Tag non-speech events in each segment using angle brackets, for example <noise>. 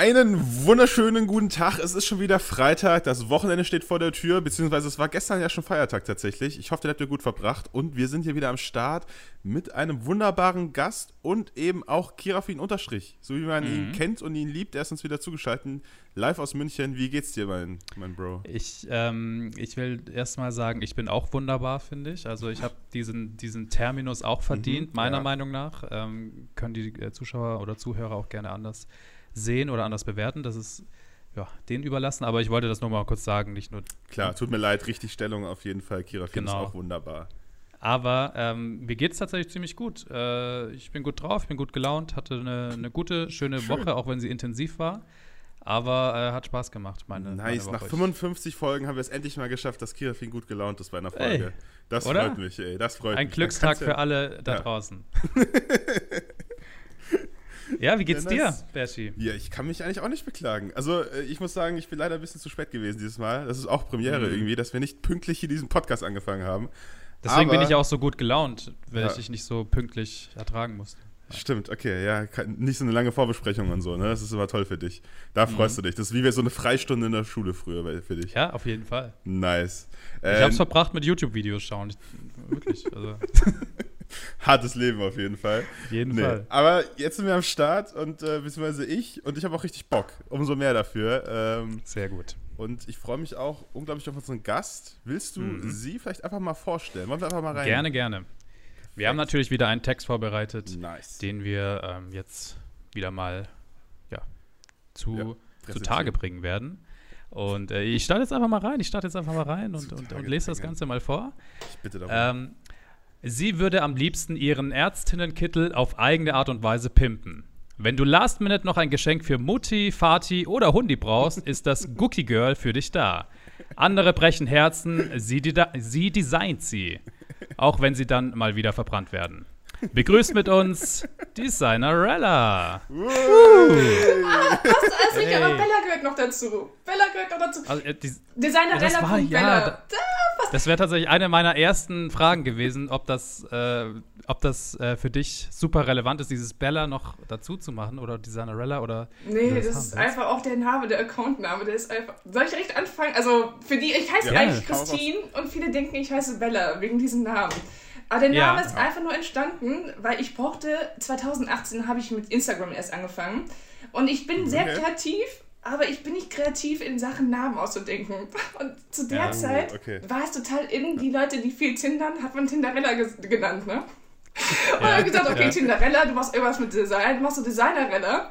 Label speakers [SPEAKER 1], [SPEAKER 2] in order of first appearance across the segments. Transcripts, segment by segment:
[SPEAKER 1] Einen wunderschönen guten Tag. Es ist schon wieder Freitag. Das Wochenende steht vor der Tür, beziehungsweise es war gestern ja schon Feiertag tatsächlich. Ich hoffe, den habt ihr gut verbracht. Und wir sind hier wieder am Start mit einem wunderbaren Gast und eben auch Kirafin Unterstrich. So wie man mhm. ihn kennt und ihn liebt. Er ist uns wieder zugeschaltet. Live aus München. Wie geht's dir, mein, mein Bro?
[SPEAKER 2] Ich, ähm, ich will erstmal sagen, ich bin auch wunderbar, finde ich. Also ich habe diesen, diesen Terminus auch verdient, mhm, meiner ja. Meinung nach. Ähm, können die äh, Zuschauer oder Zuhörer auch gerne anders sehen oder anders bewerten. Das ist ja, denen überlassen, aber ich wollte das nur mal kurz sagen, nicht nur.
[SPEAKER 1] Klar, tut mir leid, richtig Stellung auf jeden Fall. Kira genau. ist auch wunderbar.
[SPEAKER 2] Aber ähm, mir geht es tatsächlich ziemlich gut. Äh, ich bin gut drauf, ich bin gut gelaunt, hatte eine, eine gute, schöne Schön. Woche, auch wenn sie intensiv war. Aber äh, hat Spaß gemacht, meine
[SPEAKER 1] Nice, meine nach 55 Folgen haben wir es endlich mal geschafft, dass Kirafin gut gelaunt ist bei einer Folge. Ey, das oder? freut mich, ey. Das freut
[SPEAKER 2] Ein
[SPEAKER 1] mich.
[SPEAKER 2] Glückstag für alle da ja. draußen. <laughs> Ja, wie geht's dir, Berti?
[SPEAKER 1] Ja, ich kann mich eigentlich auch nicht beklagen. Also, äh, ich muss sagen, ich bin leider ein bisschen zu spät gewesen dieses Mal. Das ist auch Premiere mhm. irgendwie, dass wir nicht pünktlich hier diesen Podcast angefangen haben.
[SPEAKER 2] Deswegen Aber, bin ich auch so gut gelaunt, weil ja. ich dich nicht so pünktlich ertragen musste.
[SPEAKER 1] Stimmt, okay, ja, nicht so eine lange Vorbesprechung und so, ne? Das ist immer toll für dich. Da mhm. freust du dich. Das ist wie so eine Freistunde in der Schule früher für dich.
[SPEAKER 2] Ja, auf jeden Fall.
[SPEAKER 1] Nice.
[SPEAKER 2] Ich ähm, hab's verbracht mit YouTube-Videos schauen. Ich, wirklich, also. <laughs> <laughs>
[SPEAKER 1] Hartes Leben auf jeden Fall.
[SPEAKER 2] Auf jeden nee. Fall.
[SPEAKER 1] Aber jetzt sind wir am Start und äh, beziehungsweise ich und ich habe auch richtig Bock. Umso mehr dafür.
[SPEAKER 2] Ähm, Sehr gut.
[SPEAKER 1] Und ich freue mich auch unglaublich auf unseren Gast. Willst du mhm. sie vielleicht einfach mal vorstellen? Wollen wir einfach mal rein?
[SPEAKER 2] Gerne, gerne. Wir haben natürlich wieder einen Text vorbereitet,
[SPEAKER 1] nice.
[SPEAKER 2] den wir ähm, jetzt wieder mal ja, zu, ja, zu Tage bringen werden. Und äh, ich starte jetzt einfach mal rein. Ich starte jetzt einfach mal rein und, und, und, lese das Ganze mal vor.
[SPEAKER 1] Ich bitte darum.
[SPEAKER 2] Ähm, Sie würde am liebsten ihren Ärztinnenkittel auf eigene Art und Weise pimpen. Wenn du last minute noch ein Geschenk für Mutti, Vati oder Hundi brauchst, ist das Gookie Girl für dich da. Andere brechen Herzen, sie, sie designt sie. Auch wenn sie dann mal wieder verbrannt werden. Begrüßt mit uns Designerella. Uh.
[SPEAKER 3] Passt alles nicht, aber Bella gehört noch dazu. Bella gehört noch dazu. Also, äh, Designerella ja,
[SPEAKER 2] war, ja, da, das wäre tatsächlich eine meiner ersten Fragen gewesen, ob das, äh, ob das äh, für dich super relevant ist, dieses Bella noch dazu zu machen oder Designerella oder.
[SPEAKER 3] Nee, das, das ist einfach auch der Name, der Accountname. Der ist einfach. Soll ich direkt anfangen? Also für die, ich heiße ja, eigentlich Christine und viele denken, ich heiße Bella wegen diesem Namen. Aber der Name ja. ist einfach nur entstanden, weil ich brauchte, 2018 habe ich mit Instagram erst angefangen. Und ich bin okay. sehr kreativ aber ich bin nicht kreativ in Sachen Namen auszudenken. Und zu der ja, Zeit okay. war es total in, die Leute, die viel tindern, hat man Tinderella genannt, ne? Und ja, dann gesagt, okay, ja. Tinderella, du machst irgendwas mit Design, du machst so Designerella.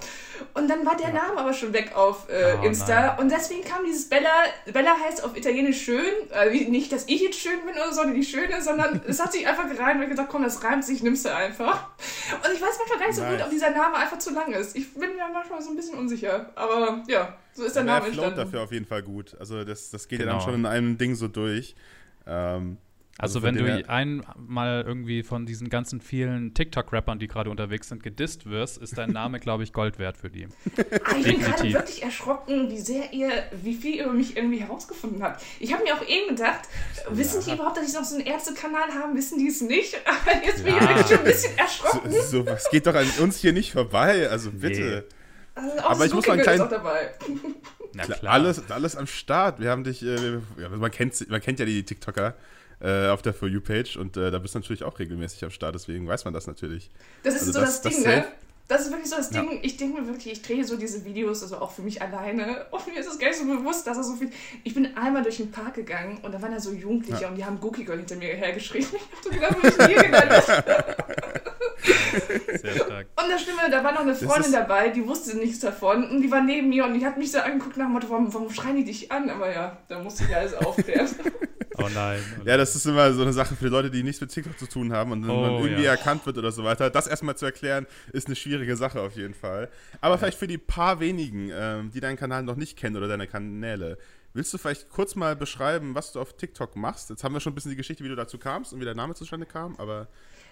[SPEAKER 3] Und dann war der Name aber schon weg auf äh, oh, Insta. Nein. Und deswegen kam dieses Bella. Bella heißt auf Italienisch schön. Äh, nicht, dass ich jetzt schön bin oder so, die Schöne, sondern <laughs> es hat sich einfach gereimt und gesagt, komm, das reimt sich, nimmst du einfach. Und ich weiß manchmal gar nicht so nice. gut, ob dieser Name einfach zu lang ist. Ich bin mir manchmal so ein bisschen unsicher. Aber ja, so ist der aber Name
[SPEAKER 1] entstanden. dafür auf jeden Fall gut. Also das, das geht genau. ja dann genau. schon in einem Ding so durch. Ähm,
[SPEAKER 2] also, also wenn du einmal irgendwie von diesen ganzen vielen TikTok-Rappern, die gerade unterwegs sind, gedisst wirst, ist dein Name, <laughs> glaube ich, Gold wert für die.
[SPEAKER 3] Ah, ich bin gerade wirklich erschrocken, wie sehr ihr, wie viel ihr über mich irgendwie herausgefunden habt. Ich habe mir auch eben gedacht, ja. wissen die überhaupt, dass ich noch so einen Ärztekanal habe? Wissen die es nicht? <laughs> Aber jetzt bin ja. ich wirklich schon ein bisschen erschrocken.
[SPEAKER 1] So, so, was geht doch an uns hier nicht vorbei, also bitte. Nee. Also Aber ich muss mal einen kleinen. Na klar. Alles, alles am Start. Wir haben dich, äh, man, kennt, man kennt ja die TikToker äh, auf der For You-Page und äh, da bist du natürlich auch regelmäßig am Start, deswegen weiß man das natürlich.
[SPEAKER 3] Das ist also so das, das Ding, das ne? Das ist wirklich so das Ding. Ja. Ich denke mir wirklich, ich drehe so diese Videos, also auch für mich alleine. <laughs> Und mir ist es gar nicht so bewusst, dass er so viel. Ich bin einmal durch den Park gegangen und da waren da so Jugendliche ja. und die haben Gookie Girl hinter mir hergeschrieben. <laughs> Ich dachte, da bin ich nie gelandet. Sehr stark. Und das Stimme, da war noch eine Freundin dabei, die wusste nichts davon und die war neben mir und die hat mich so angeguckt nach dem Motto, warum, warum schreien die dich an? Aber ja, da musste ich alles aufklären. <laughs>
[SPEAKER 2] Oh nein.
[SPEAKER 1] Oh ja, das ist immer so eine Sache für Leute, die nichts mit TikTok zu tun haben und oh, man irgendwie ja. erkannt wird oder so weiter. Das erstmal zu erklären, ist eine schwierige Sache auf jeden Fall. Aber ja. vielleicht für die paar wenigen, ähm, die deinen Kanal noch nicht kennen oder deine Kanäle, willst du vielleicht kurz mal beschreiben, was du auf TikTok machst? Jetzt haben wir schon ein bisschen die Geschichte, wie du dazu kamst und wie der Name zustande kam, aber.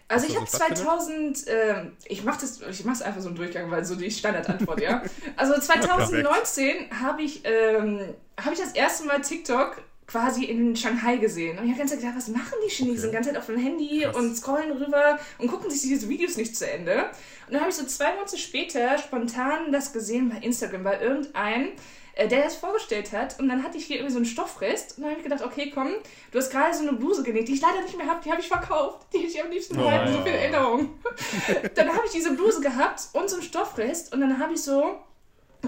[SPEAKER 3] Also ich habe 2000, äh, ich mache das, ich mache es einfach so einen Durchgang, weil so die Standardantwort, ja. <laughs> Also 2019 habe ich, ähm, habe ich das erste Mal TikTok quasi in Shanghai gesehen. Und ich habe ganz gedacht, was machen die Chinesen? Okay. Die ganze Zeit auf dem Handy Krass. und scrollen rüber und gucken sich diese Videos nicht zu Ende. Und dann habe ich so zwei Monate später spontan das gesehen bei Instagram, bei irgendeinem, äh, der das vorgestellt hat. Und dann hatte ich hier irgendwie so einen Stoffrest. Und dann habe ich gedacht, okay, komm, du hast gerade so eine Bluse genäht, die ich leider nicht mehr habe. Die habe ich verkauft. Die hätte ich am liebsten oh. Ja. So viele Erinnerungen. <laughs> dann habe ich diese Bluse gehabt und so einen Stoffrest. Und dann habe ich so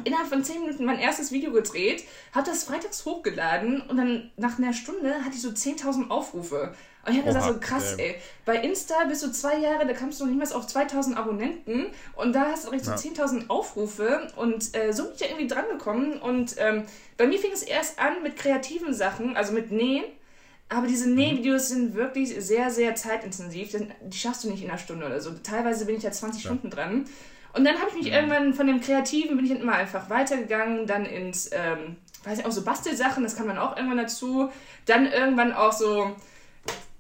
[SPEAKER 3] innerhalb von 10 Minuten mein erstes Video gedreht, habe das freitags hochgeladen und dann nach einer Stunde hatte ich so 10.000 Aufrufe. Und ich habe gesagt, so krass, ey. Bei Insta bist du zwei Jahre, da kamst du noch niemals auf 2000 Abonnenten und da hast du direkt so ja. 10.000 Aufrufe und äh, so bin ich ja irgendwie dran gekommen. Und ähm, bei mir fing es erst an mit kreativen Sachen, also mit Nähen. Aber diese mhm. Nähvideos sind wirklich sehr, sehr zeitintensiv. Die schaffst du nicht in einer Stunde oder so. Teilweise bin ich ja 20 ja. Stunden dran. Und dann habe ich mich irgendwann von dem Kreativen bin ich immer einfach weitergegangen, dann ins, ähm, weiß ich auch so Bastelsachen, das kam dann auch irgendwann dazu. Dann irgendwann auch so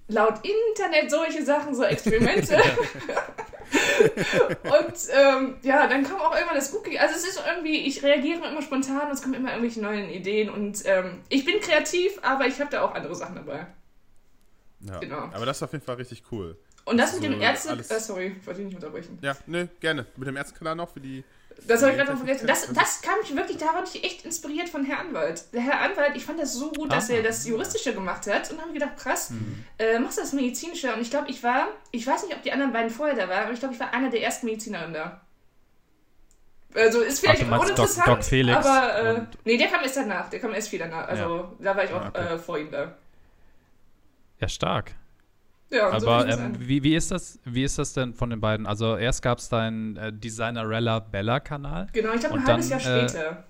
[SPEAKER 3] laut Internet solche Sachen, so Experimente. <laughs> <laughs> und ähm, ja, dann kam auch irgendwann das Cookie. Also es ist irgendwie, ich reagiere immer spontan und es kommen immer irgendwelche neuen Ideen und ähm, ich bin kreativ, aber ich habe da auch andere Sachen dabei.
[SPEAKER 1] Ja, genau. Aber das ist auf jeden Fall richtig cool.
[SPEAKER 3] Und das mit dem Ärzte. Äh, sorry, wollte ich nicht unterbrechen.
[SPEAKER 1] Ja, ne, gerne. Mit dem Ärztekanal noch für die.
[SPEAKER 3] Das habe ich gerade noch vergessen. Das, das kam ich wirklich, da war ich echt inspiriert von Herr Anwalt. Der Herr Anwalt, ich fand das so gut, dass ah, er das Juristische gemacht hat und habe gedacht, krass, mhm. äh, machst du das Medizinische? Und ich glaube, ich war, ich weiß nicht, ob die anderen beiden vorher da waren, aber ich glaube, ich war einer der ersten Medizinerinnen da. Also ist vielleicht Ach, uninteressant, Doc, Doc Felix aber äh, nee, der kam erst danach, der kam erst viel danach. Also ja. da war ich auch okay. äh, vor ihm da.
[SPEAKER 2] Ja, stark. Ja, aber so ähm, wie, wie, ist das, wie ist das denn von den beiden? Also erst gab es deinen äh, Designerella Bella-Kanal.
[SPEAKER 3] Genau, ich glaube ein halbes Jahr äh, später.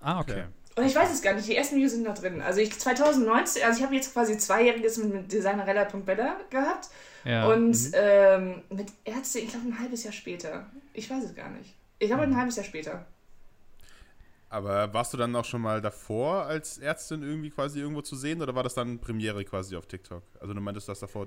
[SPEAKER 2] Ah, okay.
[SPEAKER 3] Und ich weiß es gar nicht, die ersten Videos sind da drin. Also ich 2019, also ich habe jetzt quasi zweijähriges mit Designerella.bella gehabt. Ja. Und mhm. ähm, mit Ärzte, ich glaube ein halbes Jahr später. Ich weiß es gar nicht. Ich glaube mhm. ein halbes Jahr später.
[SPEAKER 1] Aber warst du dann auch schon mal davor als Ärztin irgendwie quasi irgendwo zu sehen oder war das dann Premiere quasi auf TikTok? Also du meintest das davor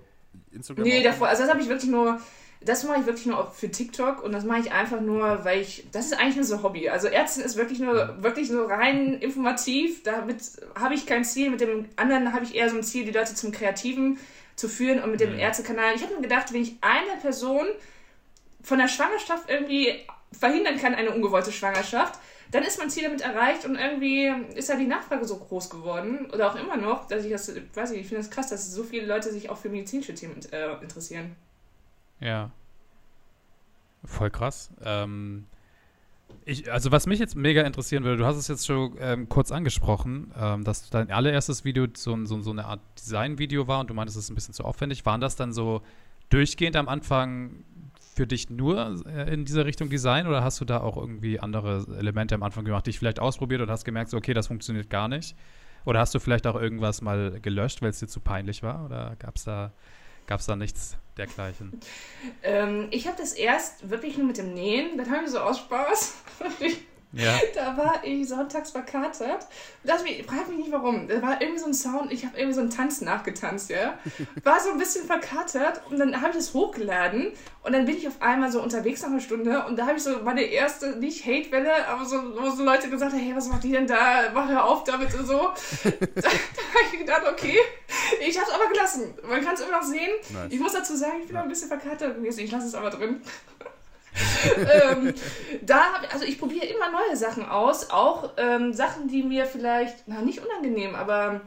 [SPEAKER 3] Instagram? Nee, davor, also das habe ich wirklich nur, das mache ich wirklich nur für TikTok und das mache ich einfach nur, weil ich, das ist eigentlich nur so Hobby. Also Ärztin ist wirklich nur, wirklich nur rein informativ, damit habe ich kein Ziel, mit dem anderen habe ich eher so ein Ziel, die Leute zum Kreativen zu führen und mit dem mhm. Ärztekanal. Ich habe mir gedacht, wenn ich eine Person von der Schwangerschaft irgendwie verhindern kann, eine ungewollte Schwangerschaft, dann ist mein Ziel damit erreicht und irgendwie ist ja die Nachfrage so groß geworden oder auch immer noch, dass ich das, weiß ich, ich finde das krass, dass so viele Leute sich auch für medizinische Themen äh, interessieren.
[SPEAKER 2] Ja. Voll krass. Ähm, ich, also was mich jetzt mega interessieren würde, du hast es jetzt schon ähm, kurz angesprochen, ähm, dass dein allererstes Video so, so, so eine Art Design-Video war und du meintest, es ist ein bisschen zu aufwendig. Waren das dann so durchgehend am Anfang für dich nur äh, in dieser Richtung Design oder hast du da auch irgendwie andere Elemente am Anfang gemacht, die ich vielleicht ausprobiert und hast gemerkt, okay, das funktioniert gar nicht? Oder hast du vielleicht auch irgendwas mal gelöscht, weil es dir zu peinlich war? Oder gab es da, gab's da nichts dergleichen?
[SPEAKER 3] Ähm, ich habe das erst wirklich nur mit dem Nähen, dann haben wir so aus Spaß. <laughs>
[SPEAKER 2] Ja. <laughs>
[SPEAKER 3] Da war ich sonntags verkatert. Das, frag mich nicht warum. Da war irgendwie so ein Sound, ich habe irgendwie so einen Tanz nachgetanzt, ja. War so ein bisschen verkatert und dann habe ich das hochgeladen und dann bin ich auf einmal so unterwegs nach einer Stunde und da habe ich so meine erste, nicht Hate-Welle, aber so, wo so Leute gesagt haben, hey, was macht die denn da? Mach hör auf damit und so. <laughs> da, da habe ich gedacht, okay, ich habe es aber gelassen. Man kann es immer noch sehen. Nice. Ich muss dazu sagen, ich bin ja. ein bisschen verkatert gewesen. Ich lasse es aber drin. <laughs> ähm, da hab, also ich probiere immer neue Sachen aus, auch ähm, Sachen, die mir vielleicht, na nicht unangenehm, aber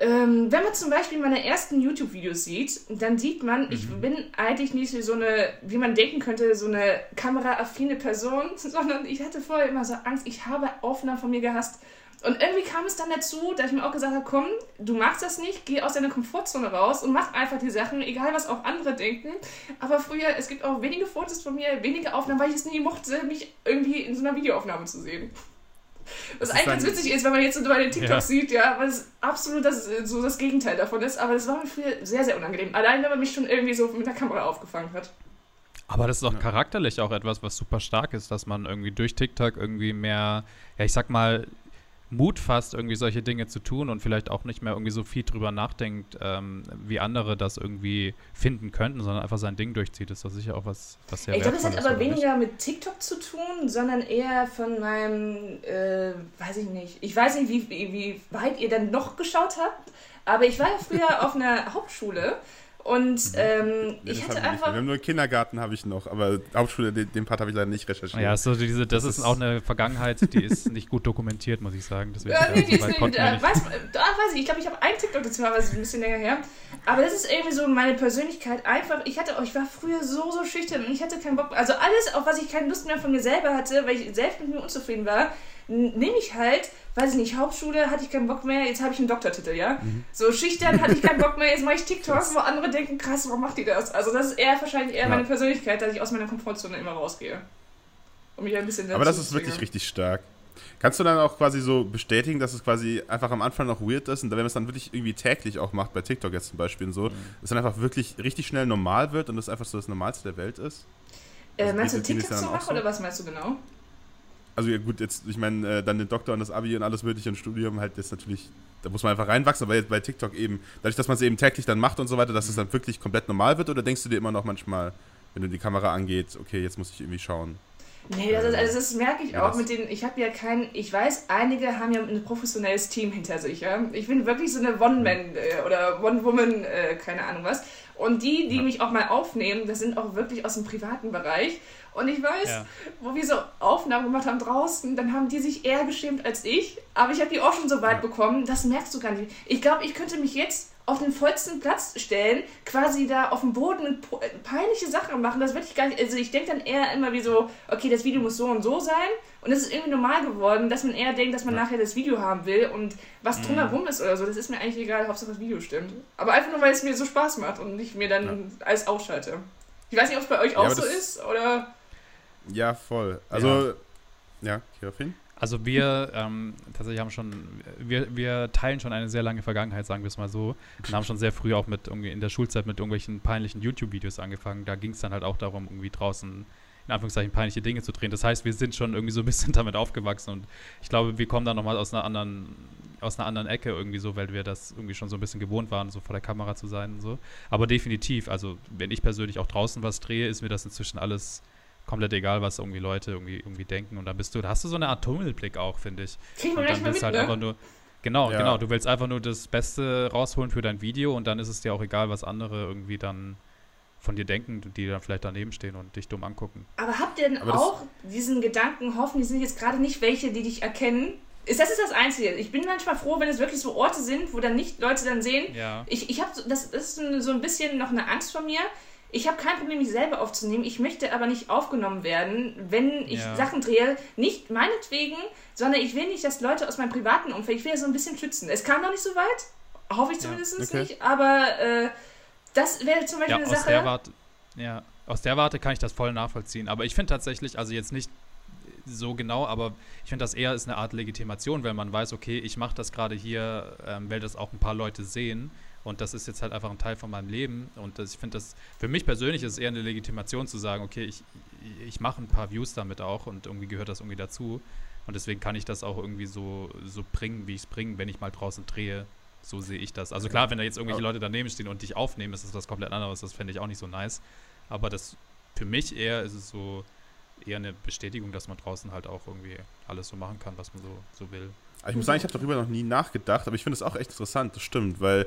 [SPEAKER 3] ähm, wenn man zum Beispiel meine ersten YouTube-Videos sieht, dann sieht man, mhm. ich bin eigentlich nicht so eine, wie man denken könnte, so eine kameraaffine Person, <laughs> sondern ich hatte vorher immer so Angst, ich habe Aufnahmen von mir gehasst und irgendwie kam es dann dazu, dass ich mir auch gesagt habe, komm, du machst das nicht, geh aus deiner Komfortzone raus und mach einfach die Sachen, egal was auch andere denken. Aber früher, es gibt auch wenige Fotos von mir, wenige Aufnahmen, weil ich es nie mochte, mich irgendwie in so einer Videoaufnahme zu sehen. Was eigentlich ganz witzig ist, wenn man jetzt so bei den TikToks ja. sieht, ja, weil es absolut das, so das Gegenteil davon ist, aber das war mir früher sehr, sehr unangenehm. Allein, wenn man mich schon irgendwie so mit der Kamera aufgefangen hat.
[SPEAKER 2] Aber das ist auch ja. charakterlich auch etwas, was super stark ist, dass man irgendwie durch TikTok irgendwie mehr, ja, ich sag mal, Mut fasst, irgendwie solche Dinge zu tun und vielleicht auch nicht mehr irgendwie so viel drüber nachdenkt, ähm, wie andere das irgendwie finden könnten, sondern einfach sein Ding durchzieht, ist das sicher auch was, was sehr
[SPEAKER 3] Ich glaube, das hat aber weniger nicht. mit TikTok zu tun, sondern eher von meinem, äh, weiß ich nicht, ich weiß nicht, wie, wie, weit ihr dann noch geschaut habt, aber ich war ja früher auf einer Hauptschule und mhm. ähm, nee, ich hatte einfach.
[SPEAKER 1] Wir haben nur einen Kindergarten habe ich noch, aber Hauptschule, den, den Part habe ich leider nicht recherchiert.
[SPEAKER 2] Ja, so diese, das, das ist auch eine Vergangenheit, die ist nicht gut dokumentiert, muss ich sagen.
[SPEAKER 3] Deswegen, ja, nee, die ist nicht, da, weiß, da weiß ich, ich glaube, ich habe einen TikTok dazu, aber es ist ein bisschen länger her. Aber das ist irgendwie so meine Persönlichkeit. Einfach, ich hatte, ich war früher so, so schüchtern und ich hatte keinen Bock. Also alles, auf was ich keine Lust mehr von mir selber hatte, weil ich selbst mit mir unzufrieden war, nehme ich halt, weiß ich nicht, Hauptschule hatte ich keinen Bock mehr, jetzt habe ich einen Doktortitel, ja? Mhm. So schüchtern hatte ich keinen Bock mehr, jetzt mache ich TikToks, wo andere denken, krass, warum macht die das? Also das ist eher wahrscheinlich eher ja. meine Persönlichkeit, dass ich aus meiner Komfortzone immer rausgehe.
[SPEAKER 1] Um mich ein bisschen Aber das ist wirklich richtig stark. Kannst du dann auch quasi so bestätigen, dass es quasi einfach am Anfang noch weird ist und wenn man es dann wirklich irgendwie täglich auch macht, bei TikTok jetzt zum Beispiel und so, mhm. dass dann einfach wirklich richtig schnell normal wird und das einfach so das Normalste der Welt ist?
[SPEAKER 3] Äh, also meinst du TikTok so machen so? oder was meinst du genau?
[SPEAKER 1] Also ja gut, jetzt, ich meine, äh, dann den Doktor und das Abi und alles mögliche und Studium halt ist natürlich, da muss man einfach reinwachsen, aber jetzt bei TikTok eben, dadurch, dass man es eben täglich dann macht und so weiter, dass es dann wirklich komplett normal wird oder denkst du dir immer noch manchmal, wenn du die Kamera angeht, okay, jetzt muss ich irgendwie schauen?
[SPEAKER 3] Nee, das, ist, also das merke ich ja, auch mit den, ich habe ja kein, ich weiß, einige haben ja ein professionelles Team hinter sich, ja. Ich bin wirklich so eine One-Man äh, oder One-Woman, äh, keine Ahnung was. Und die, die ja. mich auch mal aufnehmen, das sind auch wirklich aus dem privaten Bereich. Und ich weiß, ja. wo wir so Aufnahmen gemacht haben draußen, dann haben die sich eher geschämt als ich. Aber ich habe die auch schon so weit ja. bekommen, das merkst du gar nicht. Ich glaube, ich könnte mich jetzt auf den vollsten Platz stellen, quasi da auf dem Boden peinliche Sachen machen. Das würde ich gar nicht. Also ich denke dann eher immer wie so, okay, das Video muss so und so sein. Und es ist irgendwie normal geworden, dass man eher denkt, dass man ja. nachher das Video haben will und was mhm. drumherum ist oder so. Das ist mir eigentlich egal, Hauptsache das Video stimmt. Aber einfach nur, weil es mir so Spaß macht und ich mir dann alles ausschalte. Ich weiß nicht, ob es bei euch auch so ist oder.
[SPEAKER 1] Ja, voll. Also, ja, Kirafin?
[SPEAKER 2] Also wir ähm, tatsächlich haben schon, wir, wir teilen schon eine sehr lange Vergangenheit, sagen wir es mal so. Und haben schon sehr früh auch mit in der Schulzeit mit irgendwelchen peinlichen YouTube-Videos angefangen. Da ging es dann halt auch darum, irgendwie draußen in Anführungszeichen peinliche Dinge zu drehen. Das heißt, wir sind schon irgendwie so ein bisschen <laughs> damit aufgewachsen und ich glaube, wir kommen da nochmal aus einer anderen, aus einer anderen Ecke irgendwie so, weil wir das irgendwie schon so ein bisschen gewohnt waren, so vor der Kamera zu sein und so. Aber definitiv, also wenn ich persönlich auch draußen was drehe, ist mir das inzwischen alles komplett egal, was irgendwie Leute irgendwie, irgendwie denken. Und da bist du, da hast du so eine Art Tunnelblick auch, finde ich.
[SPEAKER 3] Kriegen wir und dann bist
[SPEAKER 2] halt ne? einfach nur. Genau, ja. genau. Du willst einfach nur das Beste rausholen für dein Video und dann ist es dir auch egal, was andere irgendwie dann von dir denken, die dann vielleicht daneben stehen und dich dumm angucken.
[SPEAKER 3] Aber habt ihr denn auch diesen Gedanken, hoffen, die sind jetzt gerade nicht welche, die dich erkennen? Ist, das ist das Einzige. Ich bin manchmal froh, wenn es wirklich so Orte sind, wo dann nicht Leute dann sehen. Ja. Ich, ich habe, das, das ist so ein bisschen noch eine Angst von mir ich habe kein Problem, mich selber aufzunehmen. Ich möchte aber nicht aufgenommen werden, wenn ich ja. Sachen drehe. Nicht meinetwegen, sondern ich will nicht, dass Leute aus meinem privaten Umfeld, ich will ja so ein bisschen schützen. Es kam noch nicht so weit, hoffe ich zumindest ja, okay. nicht, aber äh, das wäre zum Beispiel ja, eine Sache.
[SPEAKER 2] Der Warte, ja, aus der Warte kann ich das voll nachvollziehen. Aber ich finde tatsächlich, also jetzt nicht so genau, aber ich finde das eher ist eine Art Legitimation, wenn man weiß, okay, ich mache das gerade hier, ähm, weil das auch ein paar Leute sehen und das ist jetzt halt einfach ein Teil von meinem Leben. Und das, ich finde das, für mich persönlich ist es eher eine Legitimation zu sagen, okay, ich, ich mache ein paar Views damit auch und irgendwie gehört das irgendwie dazu. Und deswegen kann ich das auch irgendwie so, so bringen, wie ich es bringe, wenn ich mal draußen drehe. So sehe ich das. Also klar, wenn da jetzt irgendwelche Leute daneben stehen und dich aufnehmen, ist das was komplett anderes. Das fände ich auch nicht so nice. Aber das für mich eher ist es so eher eine Bestätigung, dass man draußen halt auch irgendwie alles so machen kann, was man so, so will.
[SPEAKER 1] Ich muss sagen, ich habe darüber noch nie nachgedacht, aber ich finde es auch echt interessant, das stimmt, weil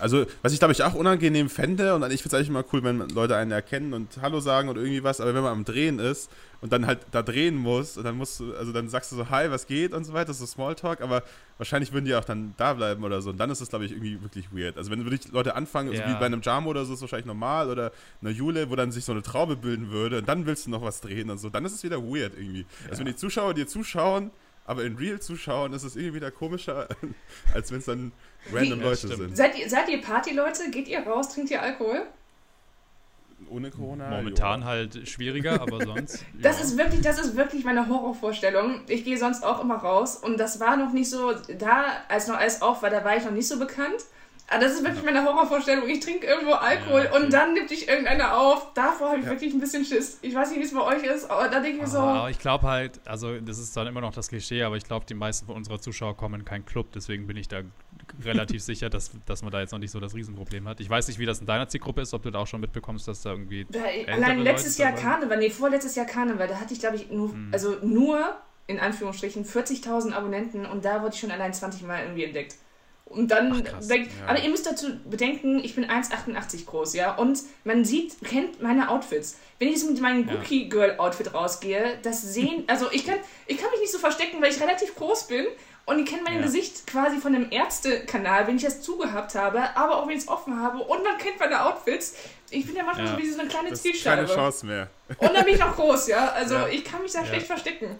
[SPEAKER 1] also, was ich glaube ich auch unangenehm fände, und ich finde es eigentlich immer cool, wenn Leute einen erkennen und Hallo sagen und irgendwie was, aber wenn man am Drehen ist und dann halt da drehen muss und dann musst du, also dann sagst du so, hi, was geht und so weiter, das ist so Smalltalk, aber wahrscheinlich würden die auch dann da bleiben oder so und dann ist das, glaube ich, irgendwie wirklich weird. Also, wenn wirklich Leute anfangen, ja. so wie bei einem Jamo oder so, ist es wahrscheinlich normal oder einer Jule, wo dann sich so eine Traube bilden würde und dann willst du noch was drehen und so, dann ist es wieder weird irgendwie. Ja. Also, wenn die Zuschauer dir zuschauen, aber in Real zuschauen ist es irgendwie wieder komischer, <laughs> als wenn es dann random Wie? Leute sind.
[SPEAKER 3] Seid ihr, seid ihr Partyleute? Geht ihr raus? Trinkt ihr Alkohol?
[SPEAKER 1] Ohne Corona?
[SPEAKER 2] Momentan ja. halt schwieriger, aber sonst. <laughs>
[SPEAKER 3] das ja. ist wirklich, das ist wirklich meine Horrorvorstellung. Ich gehe sonst auch immer raus und das war noch nicht so da, als noch alles auf war, da war ich noch nicht so bekannt. Ah, das ist wirklich meine Horrorvorstellung. Ich trinke irgendwo Alkohol ja, okay. und dann nimmt dich irgendeiner auf. Davor habe ich ja. wirklich ein bisschen Schiss. Ich weiß nicht, wie es bei euch ist, aber da denke ich so.
[SPEAKER 2] Aber ich glaube halt, also das ist dann immer noch das Klischee, aber ich glaube, die meisten von unserer Zuschauer kommen in keinen Club. Deswegen bin ich da relativ sicher, dass, dass man da jetzt noch nicht so das Riesenproblem hat. Ich weiß nicht, wie das in deiner Zielgruppe ist, ob du da auch schon mitbekommst, dass da irgendwie.
[SPEAKER 3] Ja, allein letztes Jahr Karneval, nee, vorletztes Jahr Karneval, da hatte ich, glaube ich, nur, hm. also nur in Anführungsstrichen 40.000 Abonnenten und da wurde ich schon allein 20 Mal irgendwie entdeckt. Und dann Ach, denkt, ja. aber ihr müsst dazu bedenken, ich bin 1,88 groß, ja, und man sieht, kennt meine Outfits. Wenn ich jetzt mit meinem ja. Cookie Girl Outfit rausgehe, das sehen, also ich kann, ich kann mich nicht so verstecken, weil ich relativ groß bin und ihr kennt mein ja. Gesicht quasi von dem Ärztekanal, wenn ich das zugehabt habe, aber auch wenn ich es offen habe und man kennt meine Outfits. Ich bin ja manchmal so wie so eine kleine Zielscheibe.
[SPEAKER 1] Keine Chance mehr.
[SPEAKER 3] Und dann bin ich noch groß, ja, also ich kann mich da schlecht verstecken.